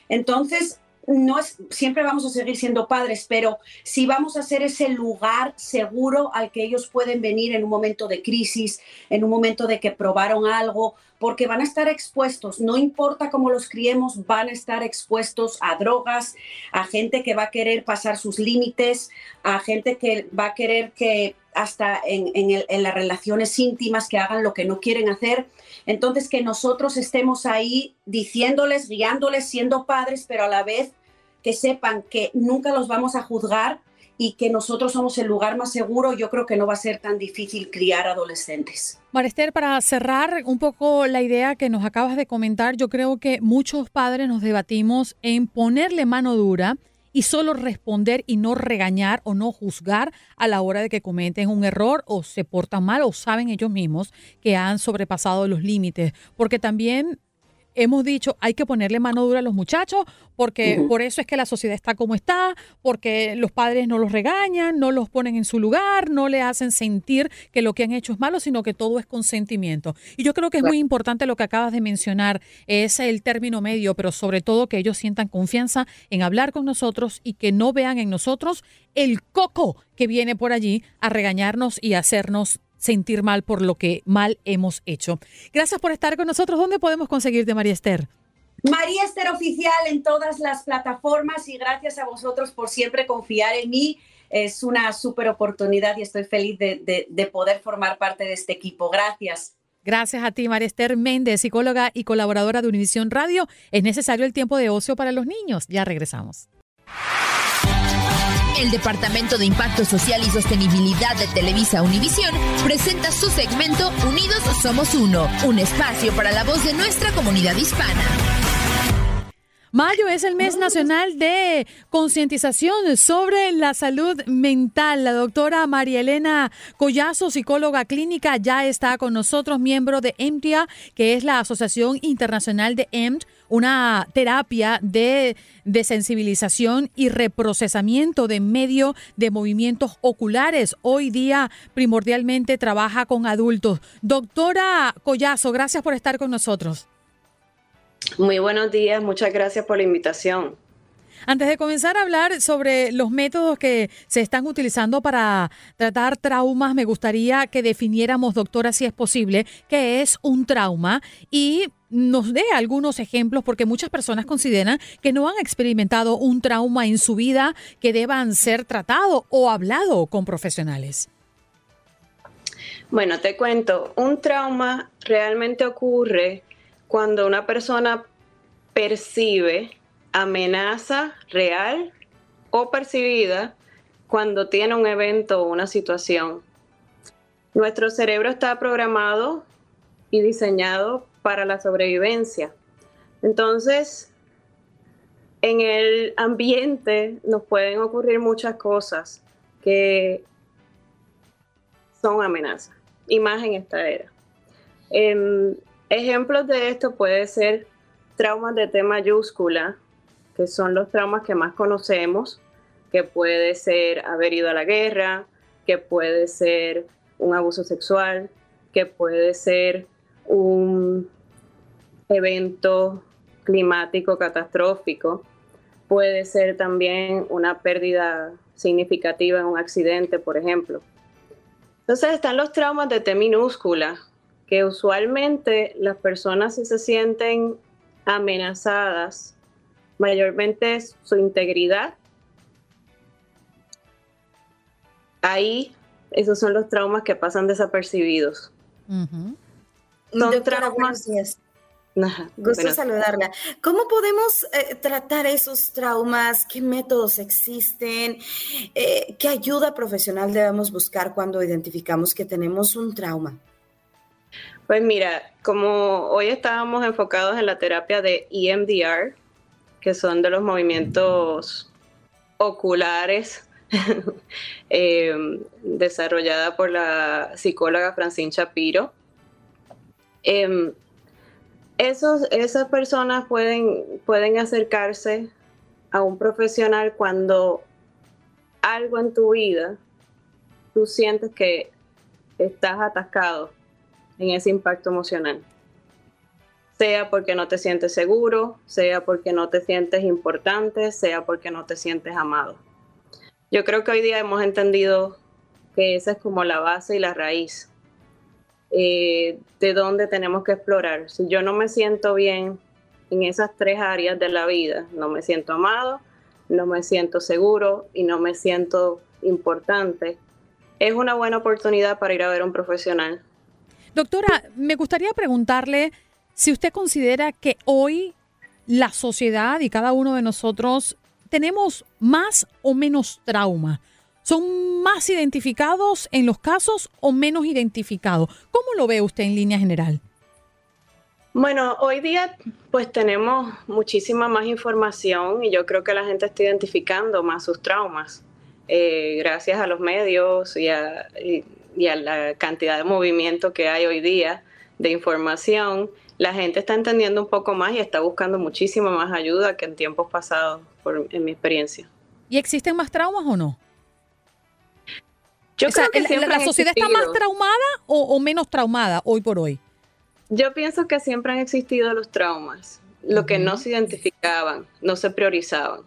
entonces no es siempre vamos a seguir siendo padres, pero si vamos a ser ese lugar seguro al que ellos pueden venir en un momento de crisis, en un momento de que probaron algo, porque van a estar expuestos, no importa cómo los criemos, van a estar expuestos a drogas, a gente que va a querer pasar sus límites, a gente que va a querer que hasta en, las relaciones íntimas que hagan lo que no quieren hacer. Entonces, que nosotros estemos ahí diciéndoles, guiándoles, siendo padres, pero a la vez que sepan que nunca los vamos a juzgar y que nosotros somos el lugar más seguro, yo creo que no va a ser tan difícil criar adolescentes. Marester, para cerrar un poco la idea que nos acabas de comentar, yo creo que muchos padres nos debatimos en ponerle mano dura y solo responder y no regañar o no juzgar a la hora de que cometen un error o se portan mal o saben ellos mismos que han sobrepasado los límites. Porque también hemos dicho hay que ponerle mano dura a los muchachos porque uh -huh. por eso es que la sociedad está como está, porque los padres no los regañan, no los ponen en su lugar, no le hacen sentir que lo que han hecho es malo, sino que todo es consentimiento. Y yo creo que es muy importante lo que acabas de mencionar, es el término medio, pero sobre todo que ellos sientan confianza en hablar con nosotros y que no vean en nosotros el coco que viene por allí a regañarnos y hacernos sentir mal por lo que mal hemos hecho. Gracias por estar con nosotros. ¿Dónde podemos conseguirte, María Esther? María Esther Oficial en todas las plataformas y gracias a vosotros por siempre confiar en mí. Es una súper oportunidad y estoy feliz de, de, de poder formar parte de este equipo. Gracias. Gracias a ti, María Esther Méndez, psicóloga y colaboradora de Univisión Radio. Es necesario el tiempo de ocio para los niños. Ya regresamos. El Departamento de Impacto Social y Sostenibilidad de Televisa Univisión presenta su segmento Unidos Somos Uno, un espacio para la voz de nuestra comunidad hispana. Mayo es el mes nacional de concientización sobre la salud mental. La doctora María Elena Collazo, psicóloga clínica, ya está con nosotros, miembro de EMTIA, que es la Asociación Internacional de EMT una terapia de, de sensibilización y reprocesamiento de medio de movimientos oculares. Hoy día primordialmente trabaja con adultos. Doctora Collazo, gracias por estar con nosotros. Muy buenos días, muchas gracias por la invitación. Antes de comenzar a hablar sobre los métodos que se están utilizando para tratar traumas, me gustaría que definiéramos, doctora, si es posible, qué es un trauma y nos dé algunos ejemplos porque muchas personas consideran que no han experimentado un trauma en su vida que deban ser tratado o hablado con profesionales. Bueno, te cuento, un trauma realmente ocurre cuando una persona percibe amenaza real o percibida cuando tiene un evento o una situación. Nuestro cerebro está programado y diseñado para la sobrevivencia. Entonces, en el ambiente nos pueden ocurrir muchas cosas que son amenazas, y más en esta era. Em, ejemplos de esto puede ser traumas de T mayúscula, que son los traumas que más conocemos, que puede ser haber ido a la guerra, que puede ser un abuso sexual, que puede ser un evento climático catastrófico, puede ser también una pérdida significativa en un accidente, por ejemplo. Entonces están los traumas de T minúscula, que usualmente las personas si se sienten amenazadas mayormente su integridad. Ahí, esos son los traumas que pasan desapercibidos. Son traumas. Gusto saludarla. ¿Cómo podemos eh, tratar esos traumas? ¿Qué métodos existen? Eh, ¿Qué ayuda profesional debemos buscar cuando identificamos que tenemos un trauma? Pues mira, como hoy estábamos enfocados en la terapia de EMDR, que son de los movimientos oculares <laughs> eh, desarrollada por la psicóloga Francine Shapiro. Em, esos, esas personas pueden, pueden acercarse a un profesional cuando algo en tu vida tú sientes que estás atascado en ese impacto emocional sea porque no te sientes seguro, sea porque no te sientes importante, sea porque no te sientes amado. Yo creo que hoy día hemos entendido que esa es como la base y la raíz eh, de donde tenemos que explorar. Si yo no me siento bien en esas tres áreas de la vida, no me siento amado, no me siento seguro y no me siento importante, es una buena oportunidad para ir a ver a un profesional. Doctora, me gustaría preguntarle si usted considera que hoy la sociedad y cada uno de nosotros tenemos más o menos trauma, ¿son más identificados en los casos o menos identificados? ¿Cómo lo ve usted en línea general? Bueno, hoy día pues tenemos muchísima más información y yo creo que la gente está identificando más sus traumas. Eh, gracias a los medios y a, y a la cantidad de movimiento que hay hoy día de información la gente está entendiendo un poco más y está buscando muchísima más ayuda que en tiempos pasados, por, en mi experiencia. ¿Y existen más traumas o no? Yo creo que la, la sociedad está más traumada o, menos traumada hoy por hoy. Yo pienso que siempre han existido los traumas, lo que no se identificaban, no se priorizaban.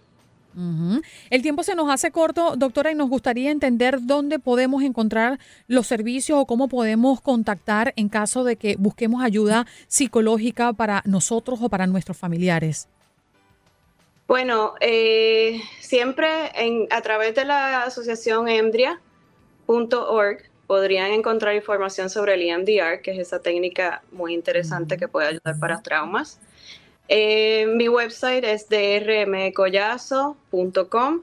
El tiempo se nos hace corto, doctora, y nos gustaría entender dónde podemos encontrar los servicios o cómo podemos contactar en caso de que busquemos ayuda psicológica para nosotros o para nuestros familiares. Bueno, eh, siempre en, a través de la asociación emdria.org podrían encontrar información sobre el EMDR, que es esa técnica muy interesante que puede ayudar para traumas. Eh, mi website es drmcollazo.com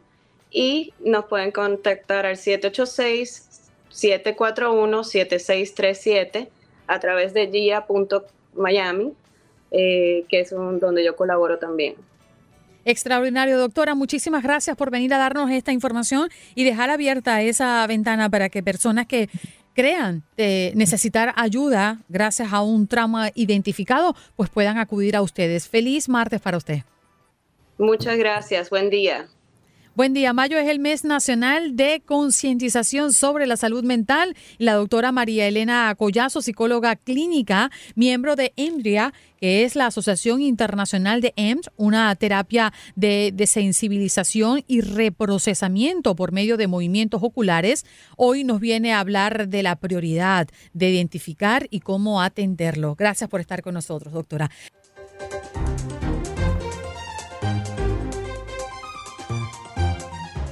y nos pueden contactar al 786-741-7637 a través de gia.miami, eh, que es donde yo colaboro también. Extraordinario, doctora. Muchísimas gracias por venir a darnos esta información y dejar abierta esa ventana para que personas que crean de necesitar ayuda gracias a un trauma identificado, pues puedan acudir a ustedes. Feliz martes para usted. Muchas gracias. Buen día. Buen día. Mayo es el mes nacional de concientización sobre la salud mental. La doctora María Elena Collazo, psicóloga clínica, miembro de EMDRIA, que es la Asociación Internacional de EMS, una terapia de desensibilización y reprocesamiento por medio de movimientos oculares, hoy nos viene a hablar de la prioridad de identificar y cómo atenderlo. Gracias por estar con nosotros, doctora.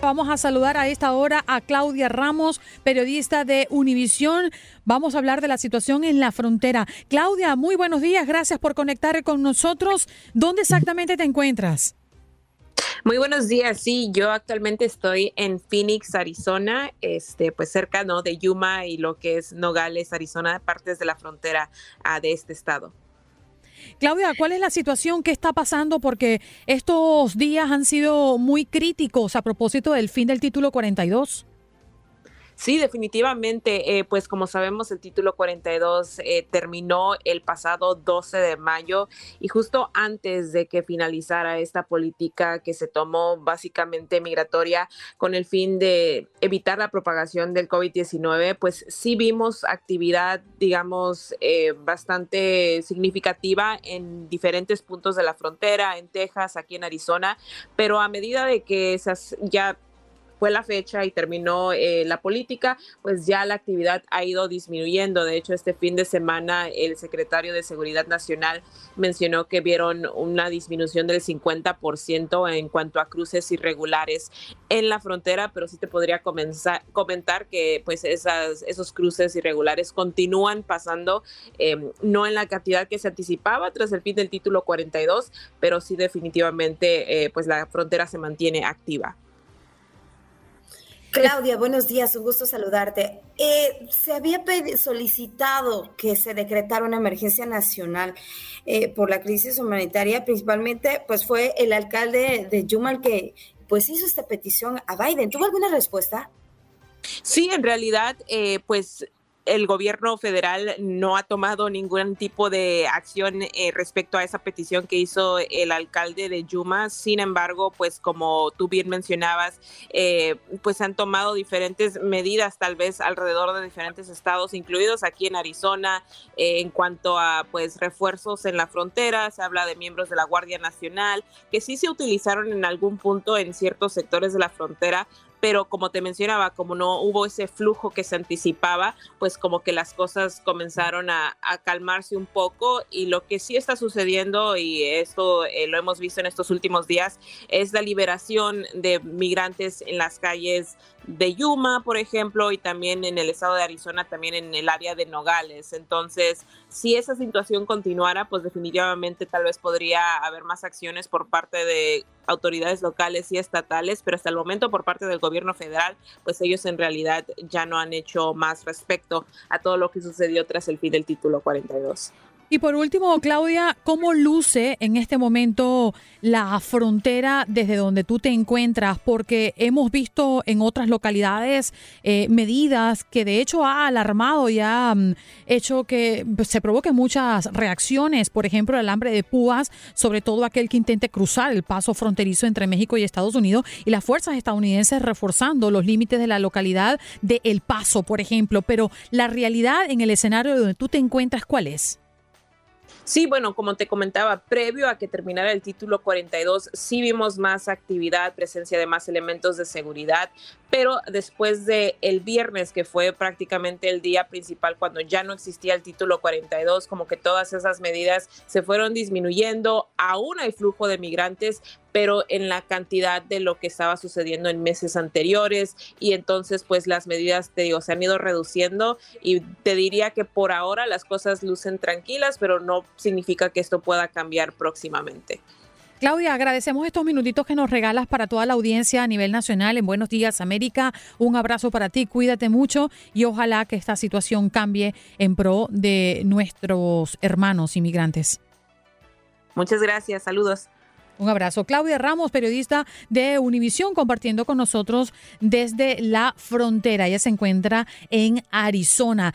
Vamos a saludar a esta hora a Claudia Ramos, periodista de Univisión. Vamos a hablar de la situación en la frontera. Claudia, muy buenos días. Gracias por conectar con nosotros. ¿Dónde exactamente te encuentras? Muy buenos días. Sí, yo actualmente estoy en Phoenix, Arizona, este, pues cerca ¿no? de Yuma y lo que es Nogales, Arizona, partes de la frontera uh, de este estado. Claudia, ¿cuál es la situación que está pasando? Porque estos días han sido muy críticos a propósito del fin del título 42. Sí, definitivamente, eh, pues como sabemos el título 42 eh, terminó el pasado 12 de mayo y justo antes de que finalizara esta política que se tomó básicamente migratoria con el fin de evitar la propagación del COVID-19, pues sí vimos actividad, digamos, eh, bastante significativa en diferentes puntos de la frontera, en Texas, aquí en Arizona, pero a medida de que esas ya fue la fecha y terminó eh, la política, pues ya la actividad ha ido disminuyendo. De hecho, este fin de semana el secretario de Seguridad Nacional mencionó que vieron una disminución del 50% en cuanto a cruces irregulares en la frontera, pero sí te podría comenzar, comentar que pues esas, esos cruces irregulares continúan pasando, em, no en la cantidad que se anticipaba tras el fin del título 42, pero sí definitivamente eh, pues la frontera se mantiene activa. Claudia, buenos días, un gusto saludarte. Eh, se había solicitado que se decretara una emergencia nacional eh, por la crisis humanitaria, principalmente, pues fue el alcalde de Yuma que pues hizo esta petición a Biden. ¿Tuvo alguna respuesta? Sí, en realidad, eh, pues el gobierno federal no ha tomado ningún tipo de acción eh, respecto a esa petición que hizo el alcalde de Yuma. Sin embargo, pues como tú bien mencionabas, eh, pues han tomado diferentes medidas tal vez alrededor de diferentes estados, incluidos aquí en Arizona, eh, en cuanto a pues refuerzos en la frontera. Se habla de miembros de la Guardia Nacional que sí se utilizaron en algún punto en ciertos sectores de la frontera pero como te mencionaba, como no hubo ese flujo que se anticipaba, pues como que las cosas comenzaron a, calmarse un poco y lo que sí está sucediendo, y esto eh, lo hemos visto en estos últimos días, es la liberación de migrantes en las calles de Yuma, por ejemplo, y también en el estado de Arizona, también en el área de Nogales. Entonces, si esa situación continuara, pues definitivamente tal vez podría haber más acciones por parte de autoridades locales y estatales, pero hasta el momento por parte del gobierno federal, pues ellos en realidad ya no han hecho más respecto a todo lo que sucedió tras el fin del título 42. Y por último, Claudia, ¿cómo luce en este momento la frontera desde donde tú te encuentras? Porque hemos visto en otras localidades eh, medidas que de hecho ha alarmado y ha mm, hecho que se provoquen muchas reacciones. Por ejemplo, el alambre de púas, sobre todo aquel que intente cruzar el paso fronterizo entre México y Estados Unidos, y las fuerzas estadounidenses reforzando los límites de la localidad de El Paso, por ejemplo. Pero la realidad en el escenario donde tú te encuentras, ¿cuál es? Sí, bueno, como te comentaba, previo a que terminara el título 42, sí vimos más actividad, presencia de más elementos de seguridad, pero después de el viernes, que fue prácticamente el día principal cuando ya no existía el título 42, como que todas esas medidas se fueron disminuyendo, aún hay flujo de migrantes, pero en la cantidad de lo que estaba sucediendo en meses anteriores y entonces pues las medidas te digo se han ido reduciendo y te diría que por ahora las cosas lucen tranquilas, pero no significa que esto pueda cambiar próximamente. Claudia, agradecemos estos minutitos que nos regalas para toda la audiencia a nivel nacional en Buenos Días América. Un abrazo para ti, cuídate mucho y ojalá que esta situación cambie en pro de nuestros hermanos inmigrantes. Muchas gracias, saludos. Un abrazo. Claudia Ramos, periodista de Univisión, compartiendo con nosotros desde la frontera. Ella se encuentra en Arizona.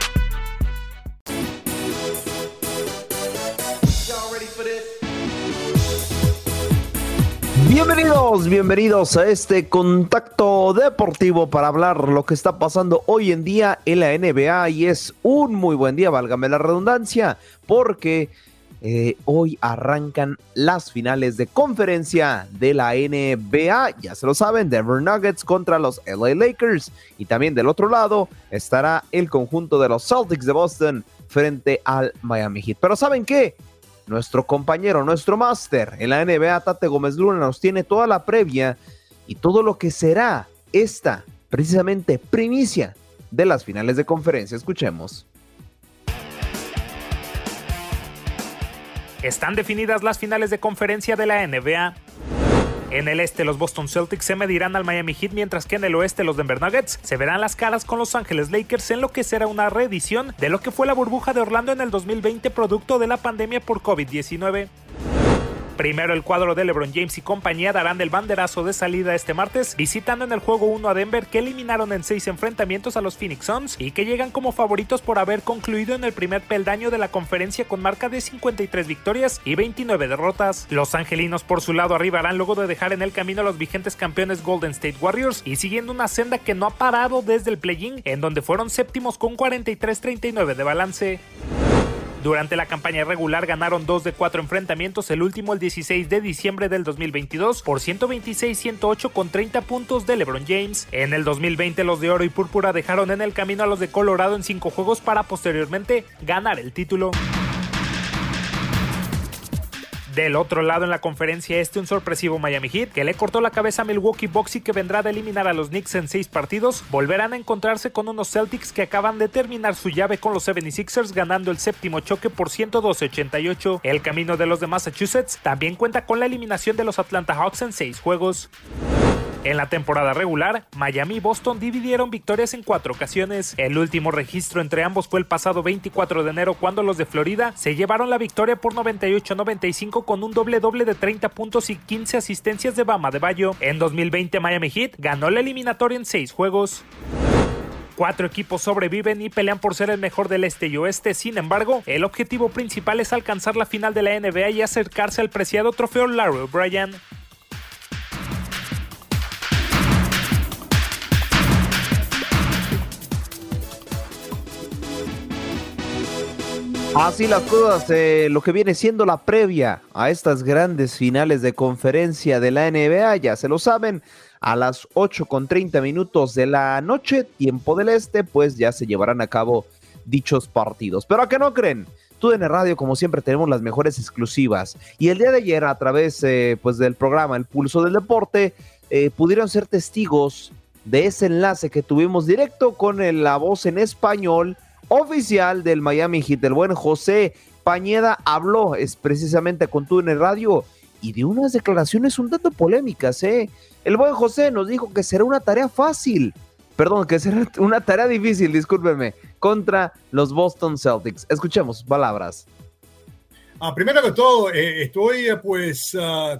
Bienvenidos, bienvenidos a este contacto deportivo para hablar lo que está pasando hoy en día en la NBA y es un muy buen día, válgame la redundancia, porque eh, hoy arrancan las finales de conferencia de la NBA, ya se lo saben, Denver Nuggets contra los LA Lakers y también del otro lado estará el conjunto de los Celtics de Boston frente al Miami Heat. Pero ¿saben qué? Nuestro compañero, nuestro máster en la NBA, Tate Gómez Luna, nos tiene toda la previa y todo lo que será esta, precisamente, primicia de las finales de conferencia. Escuchemos. Están definidas las finales de conferencia de la NBA. En el este, los Boston Celtics se medirán al Miami Heat, mientras que en el oeste, los Denver Nuggets se verán las caras con Los Ángeles Lakers en lo que será una reedición de lo que fue la burbuja de Orlando en el 2020, producto de la pandemia por COVID-19. Primero el cuadro de LeBron James y compañía darán el banderazo de salida este martes, visitando en el juego 1 a Denver que eliminaron en seis enfrentamientos a los Phoenix Suns y que llegan como favoritos por haber concluido en el primer peldaño de la conferencia con marca de 53 victorias y 29 derrotas. Los angelinos por su lado arribarán luego de dejar en el camino a los vigentes campeones Golden State Warriors y siguiendo una senda que no ha parado desde el play-in en donde fueron séptimos con 43-39 de balance. Durante la campaña regular ganaron dos de cuatro enfrentamientos, el último el 16 de diciembre del 2022 por 126-108 con 30 puntos de LeBron James. En el 2020 los de oro y púrpura dejaron en el camino a los de Colorado en cinco juegos para posteriormente ganar el título. Del otro lado en la conferencia este un sorpresivo Miami Heat que le cortó la cabeza a Milwaukee Bucks y que vendrá de eliminar a los Knicks en seis partidos, volverán a encontrarse con unos Celtics que acaban de terminar su llave con los 76ers ganando el séptimo choque por 112-88. El camino de los de Massachusetts también cuenta con la eliminación de los Atlanta Hawks en seis juegos. En la temporada regular, Miami y Boston dividieron victorias en cuatro ocasiones. El último registro entre ambos fue el pasado 24 de enero cuando los de Florida se llevaron la victoria por 98-95 con un doble doble de 30 puntos y 15 asistencias de Bama de Bayo. En 2020 Miami Heat ganó la eliminatoria en seis juegos. Cuatro equipos sobreviven y pelean por ser el mejor del este y oeste. Sin embargo, el objetivo principal es alcanzar la final de la NBA y acercarse al preciado trofeo Larry O'Brien. Así las cosas, eh, lo que viene siendo la previa a estas grandes finales de conferencia de la NBA, ya se lo saben, a las 8 con 30 minutos de la noche, tiempo del este, pues ya se llevarán a cabo dichos partidos. Pero a que no creen, tú en el radio, como siempre, tenemos las mejores exclusivas. Y el día de ayer, a través eh, pues del programa El Pulso del Deporte, eh, pudieron ser testigos de ese enlace que tuvimos directo con la voz en español oficial del Miami Heat, el buen José Pañeda, habló es precisamente con tú en el radio y de unas declaraciones un tanto polémicas, ¿eh? El buen José nos dijo que será una tarea fácil, perdón, que será <laughs> una tarea difícil, discúlpeme, contra los Boston Celtics. Escuchemos palabras. Ah, primero que todo, eh, estoy pues uh,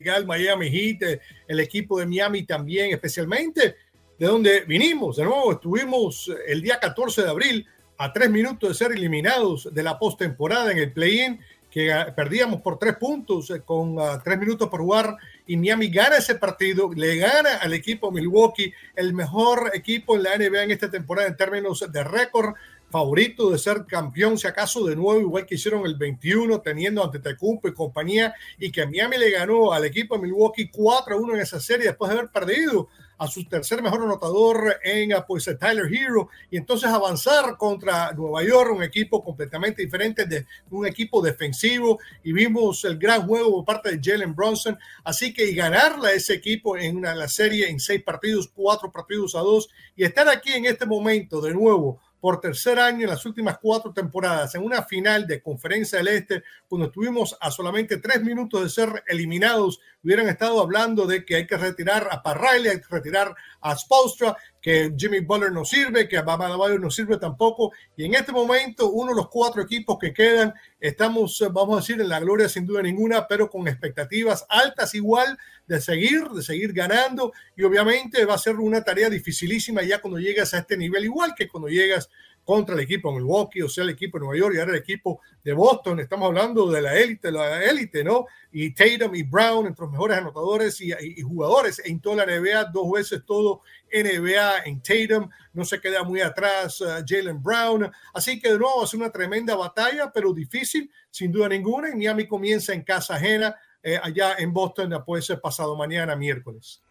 el Miami Heat, el equipo de Miami también, especialmente de donde vinimos. De nuevo, estuvimos el día 14 de abril a tres minutos de ser eliminados de la postemporada en el play-in, que perdíamos por tres puntos eh, con uh, tres minutos por jugar y Miami gana ese partido, le gana al equipo Milwaukee, el mejor equipo en la NBA en esta temporada en términos de récord, favorito de ser campeón, si acaso de nuevo, igual que hicieron el 21, teniendo ante Tecumpo y compañía, y que Miami le ganó al equipo de Milwaukee 4 a 1 en esa serie después de haber perdido a su tercer mejor anotador en ah, pues Tyler Hero y entonces avanzar contra Nueva York, un equipo completamente diferente de un equipo defensivo y vimos el gran juego por parte de Jalen Bronson, así que y ganarle a ese equipo en una, la serie en seis partidos, cuatro partidos a dos y estar aquí en este momento de nuevo por tercer año en las últimas cuatro temporadas en una final de Conferencia del Este, cuando estuvimos a solamente tres minutos de ser eliminados, hubieran estado hablando de que hay que retirar a Parriley, hay que retirar a Spolstra, que Jimmy Butler no sirve, que Bama no sirve tampoco. Y en este momento, uno de los cuatro equipos que quedan, estamos, vamos a decir, en la gloria sin duda ninguna, pero con expectativas altas igual de seguir, de seguir ganando. Y obviamente va a ser una tarea dificilísima ya cuando llegas a este nivel, igual que cuando llegas contra el equipo de Milwaukee, o sea, el equipo de Nueva York y ahora el equipo de Boston. Estamos hablando de la élite, la élite, ¿no? Y Tatum y Brown, entre los mejores anotadores y, jugadores en toda la NBA, dos veces todo NBA en Tatum, no se queda muy atrás uh, Jalen Brown. Así que de nuevo es una tremenda batalla, pero difícil, sin duda ninguna. Y Miami comienza en casa ajena, eh, allá en Boston, puede ser pasado mañana, miércoles.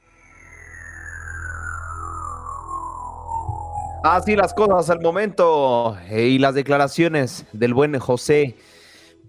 Así las cosas al momento eh, y las declaraciones del buen José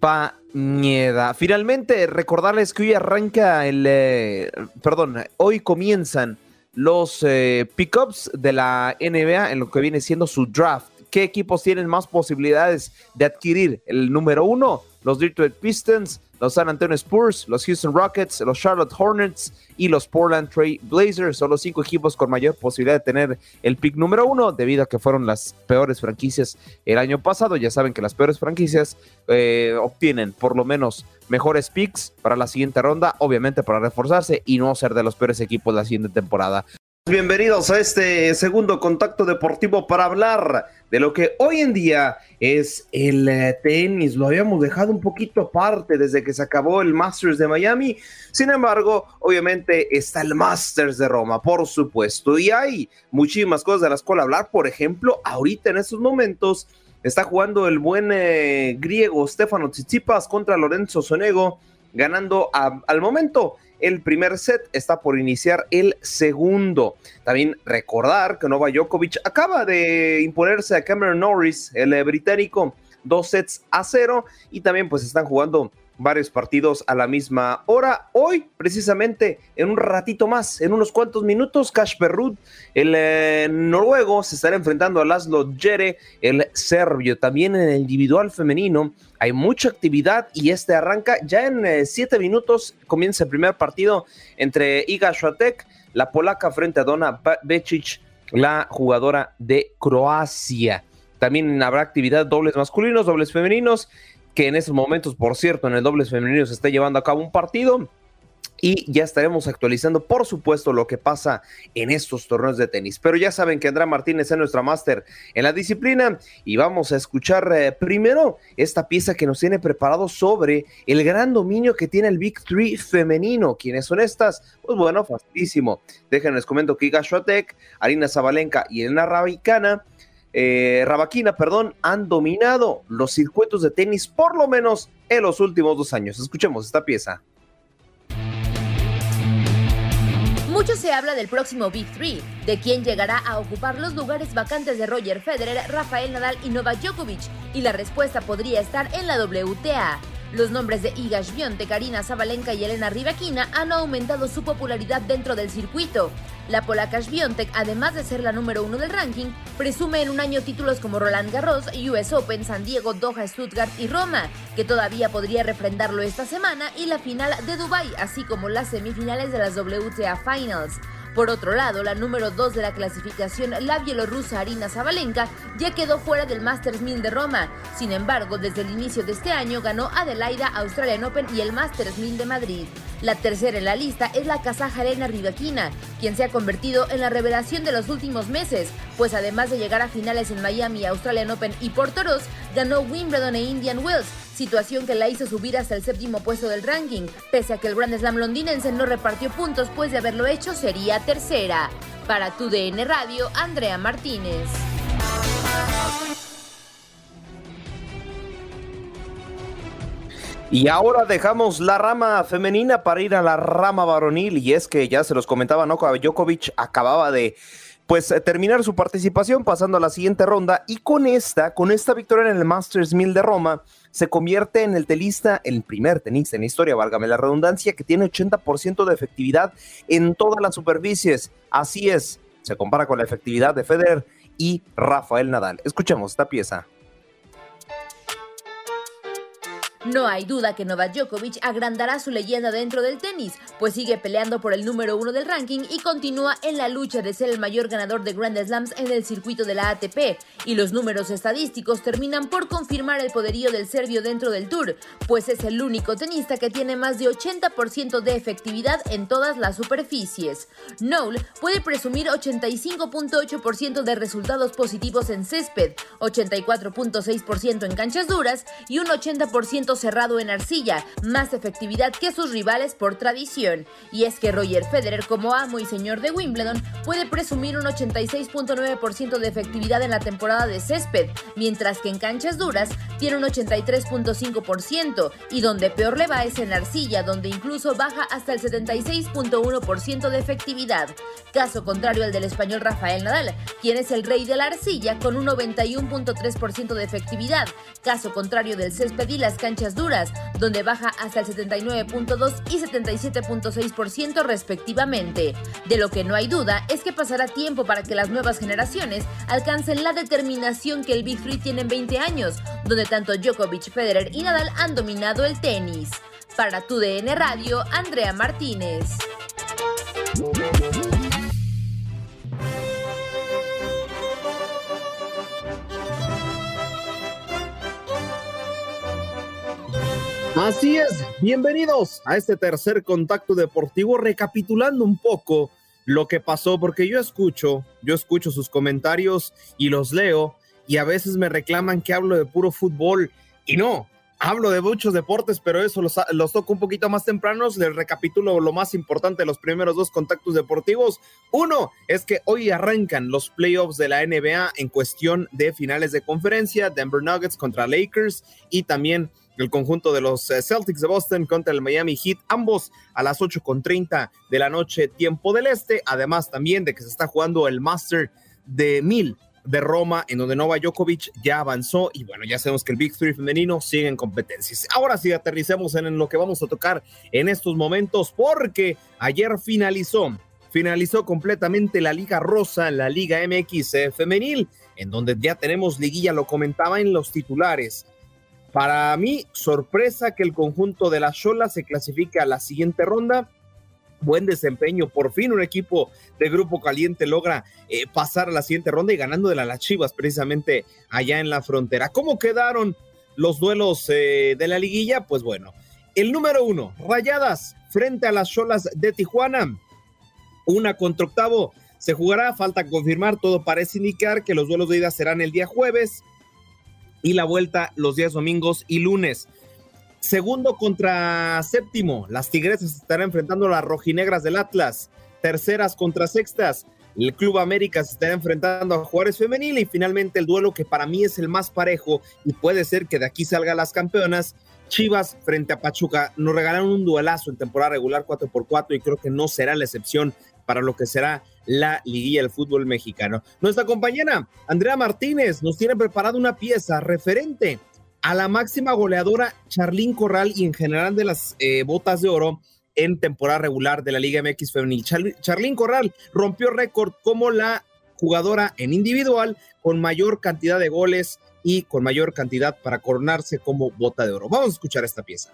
Pañeda. Finalmente, recordarles que hoy arranca el, eh, perdón, hoy comienzan los eh, pickups de la NBA en lo que viene siendo su draft. ¿Qué equipos tienen más posibilidades de adquirir el número uno? Los Detroit Pistons, los San Antonio Spurs, los Houston Rockets, los Charlotte Hornets y los Portland Trail Blazers son los cinco equipos con mayor posibilidad de tener el pick número uno debido a que fueron las peores franquicias el año pasado. Ya saben que las peores franquicias eh, obtienen por lo menos mejores picks para la siguiente ronda, obviamente para reforzarse y no ser de los peores equipos la siguiente temporada. Bienvenidos a este segundo contacto deportivo para hablar de lo que hoy en día es el eh, tenis. Lo habíamos dejado un poquito aparte desde que se acabó el Masters de Miami. Sin embargo, obviamente está el Masters de Roma, por supuesto. Y hay muchísimas cosas de las cuales hablar. Por ejemplo, ahorita en estos momentos está jugando el buen eh, griego Stefano Tsitsipas contra Lorenzo Sonego, ganando al momento el primer set, está por iniciar el segundo. También recordar que Nova Djokovic acaba de imponerse a Cameron Norris, el eh, británico, dos sets a cero y también pues están jugando varios partidos a la misma hora. Hoy, precisamente, en un ratito más, en unos cuantos minutos, Kasper Ruud, el eh, noruego, se estará enfrentando a Laszlo Jere, el serbio. También en el individual femenino hay mucha actividad y este arranca ya en eh, siete minutos. Comienza el primer partido entre Iga Swiatek, la polaca, frente a Dona Becic, la jugadora de Croacia. También habrá actividad dobles masculinos, dobles femeninos que en estos momentos, por cierto, en el dobles femenino se está llevando a cabo un partido. Y ya estaremos actualizando, por supuesto, lo que pasa en estos torneos de tenis. Pero ya saben que Andrea Martínez es nuestra máster en la disciplina y vamos a escuchar eh, primero esta pieza que nos tiene preparado sobre el gran dominio que tiene el Big Three femenino. ¿Quiénes son estas? Pues bueno, facilísimo. Déjenles comento que Iga Swiatek, Arina Zabalenka y Elena Rabicana eh, Rabaquina, perdón, han dominado los circuitos de tenis por lo menos en los últimos dos años. Escuchemos esta pieza. Mucho se habla del próximo Big Three, de quién llegará a ocupar los lugares vacantes de Roger Federer, Rafael Nadal y Novak Djokovic, y la respuesta podría estar en la WTA. Los nombres de Iga Świątek, Karina Zabalenka y Elena Rivaquina han aumentado su popularidad dentro del circuito. La polaca Świątek, además de ser la número uno del ranking, presume en un año títulos como Roland Garros, US Open, San Diego, Doha, Stuttgart y Roma, que todavía podría refrendarlo esta semana y la final de Dubai, así como las semifinales de las WTA Finals. Por otro lado, la número 2 de la clasificación, la bielorrusa Arina Zabalenka, ya quedó fuera del Masters 1000 de Roma. Sin embargo, desde el inicio de este año ganó Adelaida Australian Open y el Masters 1000 de Madrid. La tercera en la lista es la kazaja Elena Rybakina, quien se ha convertido en la revelación de los últimos meses, pues además de llegar a finales en Miami, Australian Open y Portoros, ganó Wimbledon e Indian Wells, situación que la hizo subir hasta el séptimo puesto del ranking, pese a que el Grand Slam londinense no repartió puntos, pues de haberlo hecho sería tercera. Para tu DN Radio, Andrea Martínez. Y ahora dejamos la rama femenina para ir a la rama varonil. Y es que ya se los comentaba, ¿no? Djokovic acababa de pues eh, terminar su participación pasando a la siguiente ronda y con esta, con esta victoria en el Masters 1000 de Roma, se convierte en el telista, el primer tenista en historia, válgame la redundancia, que tiene 80% de efectividad en todas las superficies. Así es, se compara con la efectividad de Federer y Rafael Nadal. Escuchemos esta pieza. No hay duda que Novak Djokovic agrandará su leyenda dentro del tenis, pues sigue peleando por el número uno del ranking y continúa en la lucha de ser el mayor ganador de Grand Slams en el circuito de la ATP. Y los números estadísticos terminan por confirmar el poderío del serbio dentro del Tour, pues es el único tenista que tiene más de 80% de efectividad en todas las superficies. Noel puede presumir 85.8% de resultados positivos en césped, 84.6% en canchas duras y un 80% cerrado en arcilla, más efectividad que sus rivales por tradición. Y es que Roger Federer, como amo y señor de Wimbledon, puede presumir un 86.9% de efectividad en la temporada de césped, mientras que en canchas duras tiene un 83.5% y donde peor le va es en arcilla, donde incluso baja hasta el 76.1% de efectividad. Caso contrario al del español Rafael Nadal, quien es el rey de la arcilla con un 91.3% de efectividad. Caso contrario del césped y las canchas duras, donde baja hasta el 79.2 y 77.6% respectivamente. De lo que no hay duda es que pasará tiempo para que las nuevas generaciones alcancen la determinación que el Big Three tiene en 20 años, donde tanto Djokovic, Federer y Nadal han dominado el tenis. Para tu DN Radio, Andrea Martínez. Así es, bienvenidos a este tercer contacto deportivo, recapitulando un poco lo que pasó, porque yo escucho, yo escucho sus comentarios y los leo, y a veces me reclaman que hablo de puro fútbol, y no, hablo de muchos deportes, pero eso los, los toco un poquito más tempranos. Les recapitulo lo más importante de los primeros dos contactos deportivos. Uno es que hoy arrancan los playoffs de la NBA en cuestión de finales de conferencia, Denver Nuggets contra Lakers y también el conjunto de los eh, Celtics de Boston contra el Miami Heat, ambos a las 8.30 de la noche, tiempo del este, además también de que se está jugando el Master de Mil de Roma, en donde Nova Djokovic ya avanzó y bueno, ya sabemos que el Big Three femenino sigue en competencias. Ahora sí aterricemos en lo que vamos a tocar en estos momentos porque ayer finalizó, finalizó completamente la Liga Rosa, la Liga MX eh, femenil, en donde ya tenemos liguilla, lo comentaba en los titulares. Para mí, sorpresa que el conjunto de la Chola se clasifique a la siguiente ronda. Buen desempeño, por fin un equipo de grupo caliente logra eh, pasar a la siguiente ronda y ganando de las Chivas precisamente allá en la frontera. ¿Cómo quedaron los duelos eh, de la liguilla? Pues bueno, el número uno, Rayadas frente a las Cholas de Tijuana. Una contra octavo se jugará, falta confirmar, todo parece indicar que los duelos de ida serán el día jueves y la vuelta los días domingos y lunes. Segundo contra séptimo, las Tigresas estarán enfrentando a las rojinegras del Atlas. Terceras contra sextas, el Club América se estará enfrentando a Juárez Femenil y finalmente el duelo que para mí es el más parejo y puede ser que de aquí salgan las campeonas. Chivas frente a Pachuca nos regalaron un duelazo en temporada regular 4x4 y creo que no será la excepción para lo que será la liguilla del fútbol mexicano. Nuestra compañera Andrea Martínez nos tiene preparada una pieza referente a la máxima goleadora Charlín Corral y en general de las eh, botas de oro en temporada regular de la Liga MX Femenil. Charlín Corral rompió récord como la jugadora en individual con mayor cantidad de goles y con mayor cantidad para coronarse como bota de oro. Vamos a escuchar esta pieza.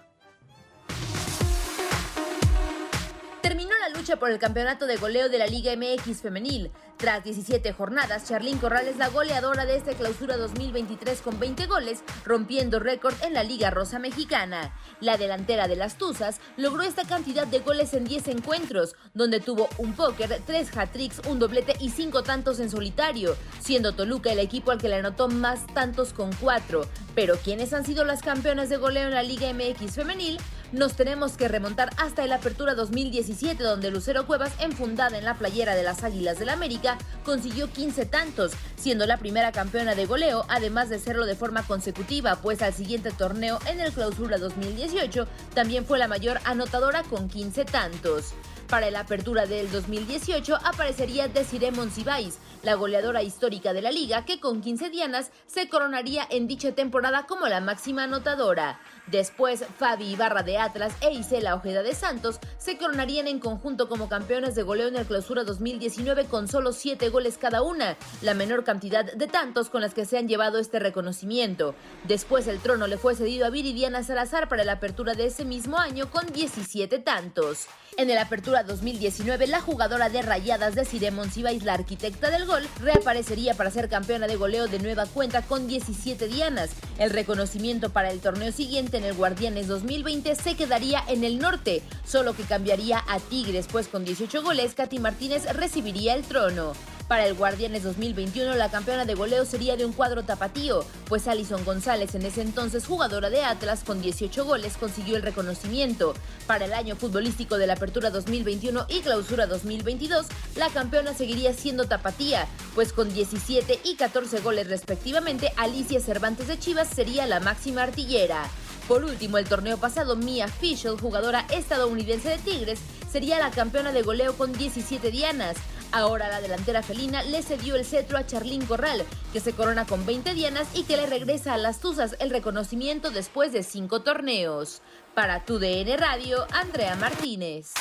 Por el campeonato de goleo de la Liga MX femenil. Tras 17 jornadas, Charlín Corral es la goleadora de esta clausura 2023 con 20 goles, rompiendo récord en la Liga Rosa Mexicana. La delantera de las Tuzas logró esta cantidad de goles en 10 encuentros, donde tuvo un póker, 3 hat-tricks, un doblete y 5 tantos en solitario, siendo Toluca el equipo al que le anotó más tantos con 4. Pero ¿quiénes han sido las campeonas de goleo en la Liga MX femenil? Nos tenemos que remontar hasta el Apertura 2017, donde Lucero Cuevas, enfundada en la playera de las Águilas del América, consiguió 15 tantos, siendo la primera campeona de goleo, además de serlo de forma consecutiva, pues al siguiente torneo en el Clausura 2018 también fue la mayor anotadora con 15 tantos. Para la apertura del 2018 aparecería Desiree Monsiváis, la goleadora histórica de la liga, que con 15 dianas se coronaría en dicha temporada como la máxima anotadora. Después, Fabi Ibarra de Atlas e Isela Ojeda de Santos se coronarían en conjunto como campeonas de goleo en el clausura 2019 con solo 7 goles cada una, la menor cantidad de tantos con las que se han llevado este reconocimiento. Después el trono le fue cedido a Viridiana Salazar para la apertura de ese mismo año con 17 tantos. En el Apertura 2019, la jugadora de Rayadas de Ciremon Sibais, la arquitecta del gol, reaparecería para ser campeona de goleo de nueva cuenta con 17 dianas. El reconocimiento para el torneo siguiente en el Guardianes 2020 se quedaría en el norte, solo que cambiaría a Tigres, pues con 18 goles, Katy Martínez recibiría el trono. Para el Guardianes 2021, la campeona de goleo sería de un cuadro tapatío, pues Alison González, en ese entonces jugadora de Atlas con 18 goles, consiguió el reconocimiento. Para el año futbolístico de la Apertura 2021 y Clausura 2022, la campeona seguiría siendo tapatía, pues con 17 y 14 goles respectivamente, Alicia Cervantes de Chivas sería la máxima artillera. Por último, el torneo pasado, Mia Fischel, jugadora estadounidense de Tigres, sería la campeona de goleo con 17 dianas. Ahora la delantera felina le cedió el cetro a Charlín Corral, que se corona con 20 dianas y que le regresa a las Tuzas el reconocimiento después de cinco torneos. Para tu DN Radio, Andrea Martínez.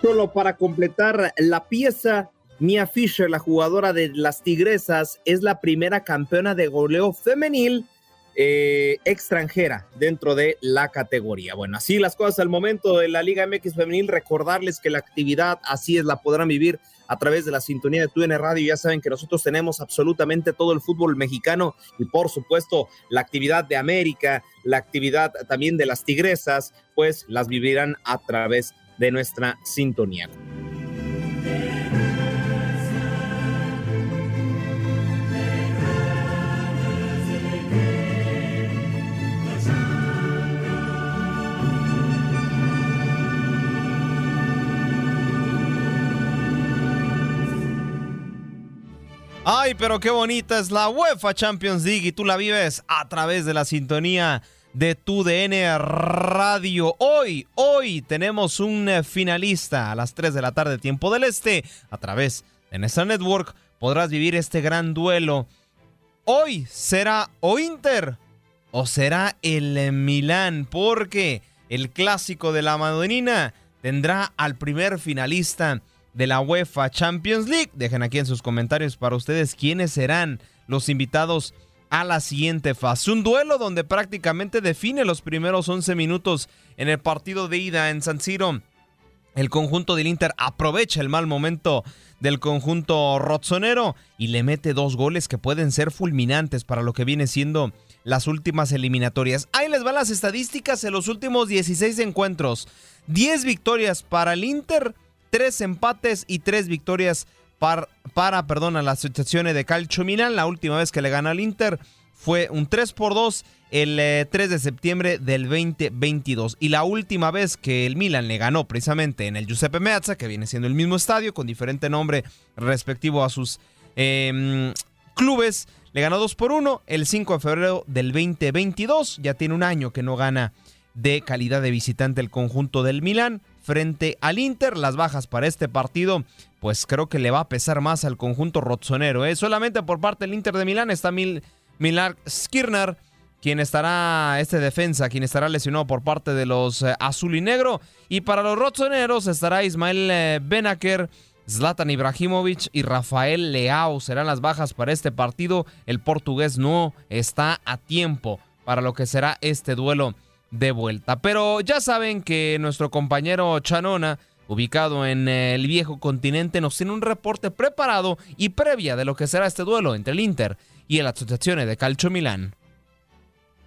Solo para completar la pieza, Mia Fisher, la jugadora de las Tigresas, es la primera campeona de goleo femenil eh, extranjera dentro de la categoría. Bueno, así las cosas al momento de la Liga MX Femenil. Recordarles que la actividad así es, la podrán vivir a través de la sintonía de TUN Radio. Ya saben que nosotros tenemos absolutamente todo el fútbol mexicano y por supuesto la actividad de América, la actividad también de las Tigresas, pues las vivirán a través de nuestra sintonía. Ay, pero qué bonita es la UEFA Champions League y tú la vives a través de la sintonía de tu DN Radio. Hoy, hoy tenemos un eh, finalista a las 3 de la tarde, tiempo del este, a través de nuestra network. Podrás vivir este gran duelo. Hoy será o Inter o será el Milán, porque el clásico de la Madonina tendrá al primer finalista de la UEFA Champions League. Dejen aquí en sus comentarios para ustedes quiénes serán los invitados a la siguiente fase. Un duelo donde prácticamente define los primeros 11 minutos en el partido de ida en San Siro. El conjunto del Inter aprovecha el mal momento del conjunto rozzonero y le mete dos goles que pueden ser fulminantes para lo que viene siendo las últimas eliminatorias. Ahí les van las estadísticas en los últimos 16 encuentros. 10 victorias para el Inter, tres empates y tres victorias para, perdón, a la Asociación de Calcio Milán. La última vez que le gana al Inter fue un 3 por 2 el 3 eh, de septiembre del 2022. Y la última vez que el Milan le ganó precisamente en el Giuseppe Meazza, que viene siendo el mismo estadio con diferente nombre respectivo a sus em, clubes, le ganó 2 por 1 el 5 de febrero del 2022. Ya tiene un año que no gana de calidad de visitante el conjunto del Milan frente al Inter. Las bajas para este partido, pues creo que le va a pesar más al conjunto rozzonero. ¿eh? Solamente por parte del Inter de Milán está Mil Skirner, quien estará, este defensa, quien estará lesionado por parte de los eh, azul y negro. Y para los rotzoneros estará Ismael eh, Benaker. Zlatan Ibrahimovic y Rafael Leao serán las bajas para este partido. El portugués no está a tiempo para lo que será este duelo de vuelta. Pero ya saben que nuestro compañero Chanona, ubicado en el viejo continente, nos tiene un reporte preparado y previa de lo que será este duelo entre el Inter y el Asociación de Calcio Milán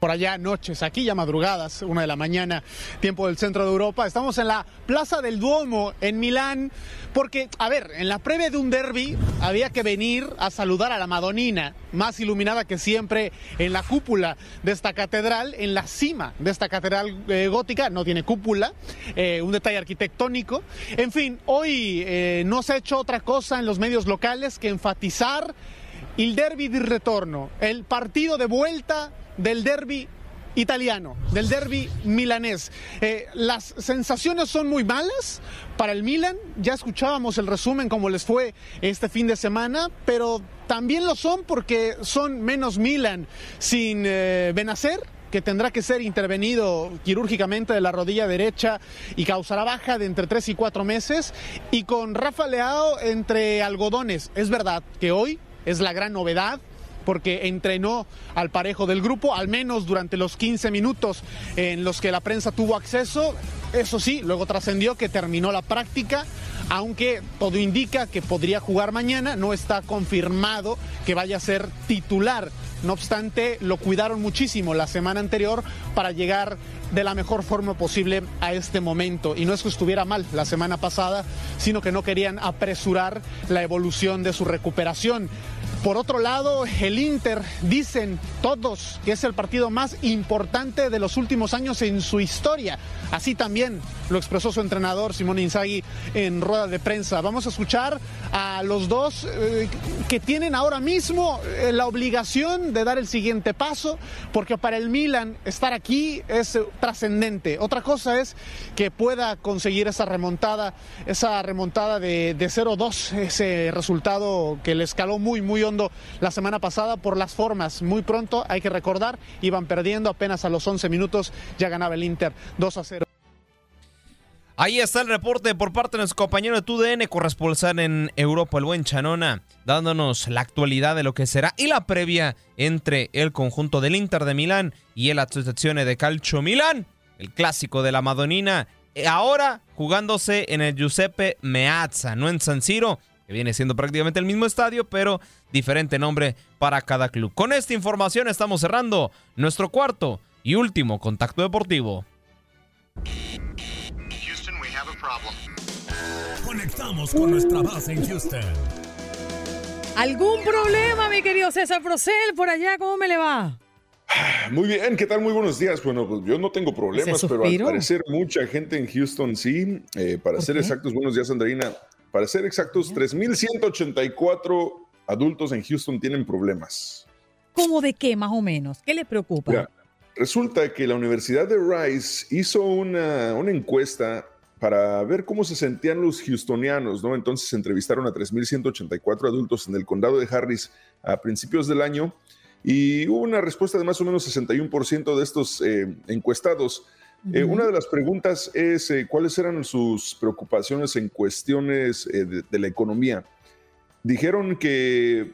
por allá noches, aquí ya madrugadas, una de la mañana, tiempo del centro de Europa. Estamos en la Plaza del Duomo en Milán, porque, a ver, en la previa de un derby había que venir a saludar a la Madonina, más iluminada que siempre en la cúpula de esta catedral, en la cima de esta catedral eh, gótica, no tiene cúpula, eh, un detalle arquitectónico. En fin, hoy eh, no se ha hecho otra cosa en los medios locales que enfatizar el derby de retorno, el partido de vuelta del derby italiano, del derby milanés. Eh, las sensaciones son muy malas para el Milan. Ya escuchábamos el resumen como les fue este fin de semana, pero también lo son porque son menos Milan sin eh, Benacer que tendrá que ser intervenido quirúrgicamente de la rodilla derecha y causará baja de entre 3 y 4 meses, y con Rafa Leao entre algodones. Es verdad que hoy es la gran novedad porque entrenó al parejo del grupo, al menos durante los 15 minutos en los que la prensa tuvo acceso. Eso sí, luego trascendió que terminó la práctica, aunque todo indica que podría jugar mañana, no está confirmado que vaya a ser titular. No obstante, lo cuidaron muchísimo la semana anterior para llegar de la mejor forma posible a este momento. Y no es que estuviera mal la semana pasada, sino que no querían apresurar la evolución de su recuperación. Por otro lado, el Inter, dicen todos que es el partido más importante de los últimos años en su historia. Así también lo expresó su entrenador Simón Inzaghi en rueda de prensa. Vamos a escuchar a los dos eh, que tienen ahora mismo eh, la obligación de dar el siguiente paso, porque para el Milan estar aquí es trascendente. Otra cosa es que pueda conseguir esa remontada, esa remontada de, de 0-2, ese resultado que le escaló muy, muy la semana pasada por las formas. Muy pronto, hay que recordar, iban perdiendo apenas a los 11 minutos, ya ganaba el Inter 2 a 0. Ahí está el reporte por parte de nuestro compañero de TUDN, corresponsal en Europa, el buen Chanona, dándonos la actualidad de lo que será y la previa entre el conjunto del Inter de Milán y el Asociación de Calcio Milán, el clásico de la Madonina, ahora jugándose en el Giuseppe Meazza, no en San Siro, que viene siendo prácticamente el mismo estadio, pero diferente nombre para cada club. Con esta información estamos cerrando nuestro cuarto y último contacto deportivo. Conectamos con nuestra base en Houston. ¿Algún problema, mi querido César Procel, por allá? ¿Cómo me le va? Muy bien, ¿qué tal? Muy buenos días. Bueno, pues yo no tengo problemas, pero al parecer mucha gente en Houston sí. Eh, para ser exactos, buenos días, Andreina. Para ser exactos, 3.184 adultos en Houston tienen problemas. ¿Cómo de qué, más o menos? ¿Qué le preocupa? resulta que la Universidad de Rice hizo una, una encuesta para ver cómo se sentían los houstonianos, ¿no? Entonces entrevistaron a 3.184 adultos en el condado de Harris a principios del año y hubo una respuesta de más o menos 61% de estos eh, encuestados eh, una de las preguntas es eh, cuáles eran sus preocupaciones en cuestiones eh, de, la economía. Dijeron que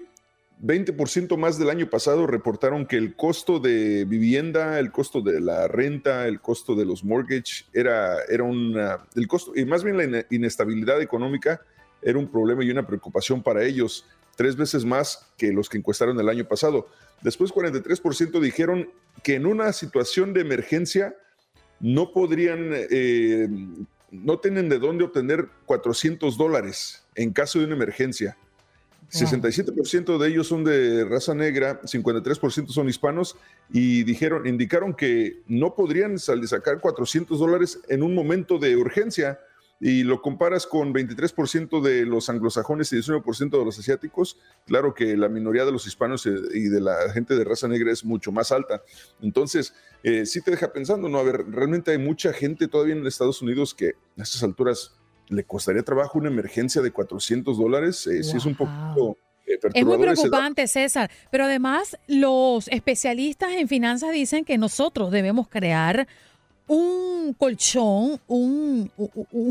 20% más del año pasado reportaron que el costo de vivienda, el costo de la renta, el costo de los mortgage era, era una, el costo, y más bien la inestabilidad económica era un problema y una preocupación para ellos, tres veces más que los que encuestaron el año pasado. Después 43% dijeron que en una situación de emergencia, no podrían, eh, no tienen de dónde obtener 400 dólares en caso de una emergencia. 67% de ellos son de raza negra, 53% son hispanos y dijeron, indicaron que no podrían sacar 400 dólares en un momento de urgencia y lo comparas con 23% de los anglosajones y 19% de los asiáticos, claro que la minoría de los hispanos eh, y de la gente de raza negra es mucho más alta. Entonces, eh, sí te deja pensando, ¿no? A ver, realmente hay mucha gente todavía en Estados Unidos que a estas alturas le costaría trabajo una emergencia de 400 dólares. Eh, sí es un poquito... es muy preocupante, César, pero además los especialistas en finanzas dicen que nosotros debemos crear un colchón, un,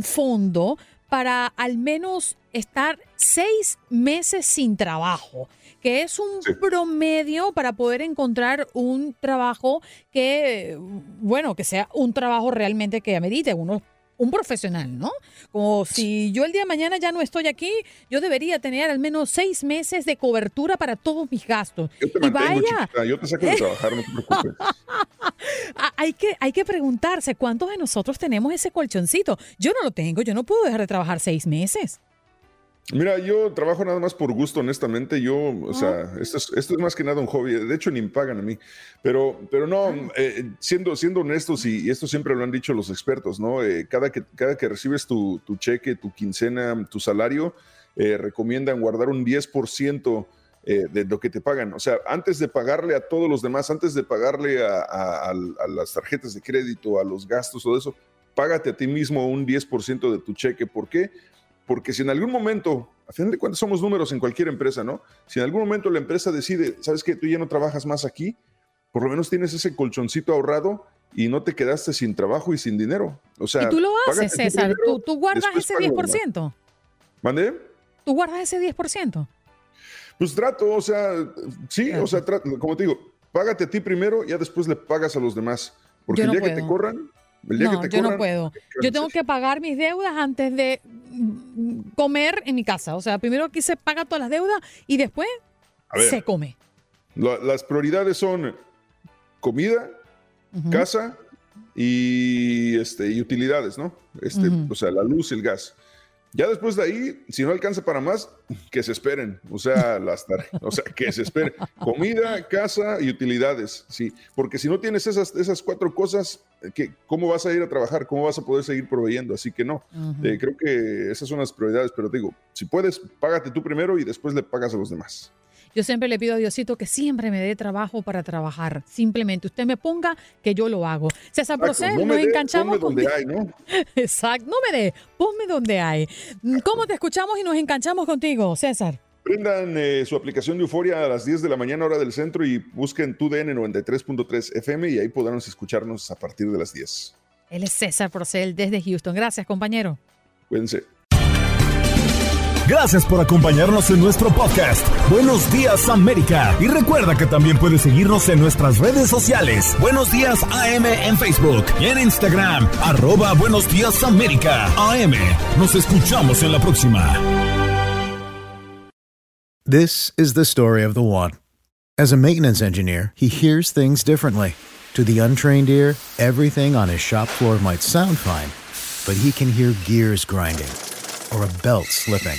fondo para al menos estar seis meses sin trabajo, que es un promedio para poder encontrar un trabajo que, bueno, que sea un trabajo realmente que amerite. Unos un profesional, ¿no? Como si yo el día de mañana ya no estoy aquí, yo debería tener al menos seis meses de cobertura para todos mis gastos. Yo te mantengo, vaya, chiquita, yo te saco de trabajar, no te preocupes. <laughs> Ah, hay que, hay que preguntarse cuántos de nosotros tenemos ese colchoncito. Yo no lo tengo, yo no puedo dejar de trabajar seis meses. Mira, yo trabajo nada más por gusto, honestamente. Yo, o sea, esto es, esto es más que nada un hobby. De hecho, ni me pagan a mí. Pero, pero no, eh, siendo, siendo honestos, y, y esto siempre lo han dicho los expertos, ¿no? Eh, cada, que, cada que recibes tu, tu cheque, tu quincena, tu salario, eh, recomiendan guardar un 10% eh, de lo que te pagan. O sea, antes de pagarle a todos los demás, antes de pagarle a- a las tarjetas de crédito, a los gastos, todo eso, págate a ti mismo un 10% de tu cheque. ¿Por qué? Porque si en algún momento, a fin de cuentas somos números en cualquier empresa, ¿no? Si en algún momento la empresa decide, sabes que tú ya no trabajas más aquí, por lo menos tienes ese colchoncito ahorrado y no te quedaste sin trabajo y sin dinero. O sea, y tú lo haces, César. Tú, tú guardas ese paga lo demás. 10%. ¿Mande? Tú guardas ese 10%. Pues trato, o sea, sí, o sea, trato, como te digo, págate a ti primero, ya después le pagas a los demás. Porque no el día que te corran, No, yo no puedo. Yo tengo que pagar mis deudas antes de mm, comer en mi casa. O sea, primero aquí se paga todas las deudas y después ver. se come. la- las prioridades son comida, casa y, este, y utilidades, ¿no? Este. O sea, la luz y el gas. Ya después de ahí, si no alcanza para más, que se esperen. O sea, las o sea, que se esperen. Comida, casa y utilidades, sí. Porque si no tienes esas, esas cuatro cosas, ¿qué- ¿cómo vas a ir a trabajar? ¿Cómo vas a poder seguir proveyendo? Así que no. Eh, creo que esas son las prioridades, pero te digo, si puedes, págate tú primero y después le pagas a los demás. Yo siempre le pido a Diosito que siempre me dé trabajo para trabajar. Simplemente usted me ponga que yo lo hago. César Procel, no nos enganchamos ponme donde hay, ¿no? <laughs> Exacto, no me dé, ponme donde hay. ¿Cómo te escuchamos y nos enganchamos contigo, César? Prendan eh, su aplicación de Euforia a las 10 de la mañana hora del centro y busquen TUDN 93.3 FM y ahí podrán escucharnos a partir de las 10. Él es César Procel desde Houston. Gracias, compañero. Cuídense. Gracias por acompañarnos en nuestro podcast. Buenos días América. Y recuerda que también puedes seguirnos en nuestras redes sociales. Buenos días AM en Facebook y en Instagram. Arroba Buenos días América. AM. Nos escuchamos en la próxima. This is the story of the one. As a maintenance engineer, he hears things differently. To the untrained ear, everything on his shop floor might sound fine, but he can hear gears grinding or a belt slipping.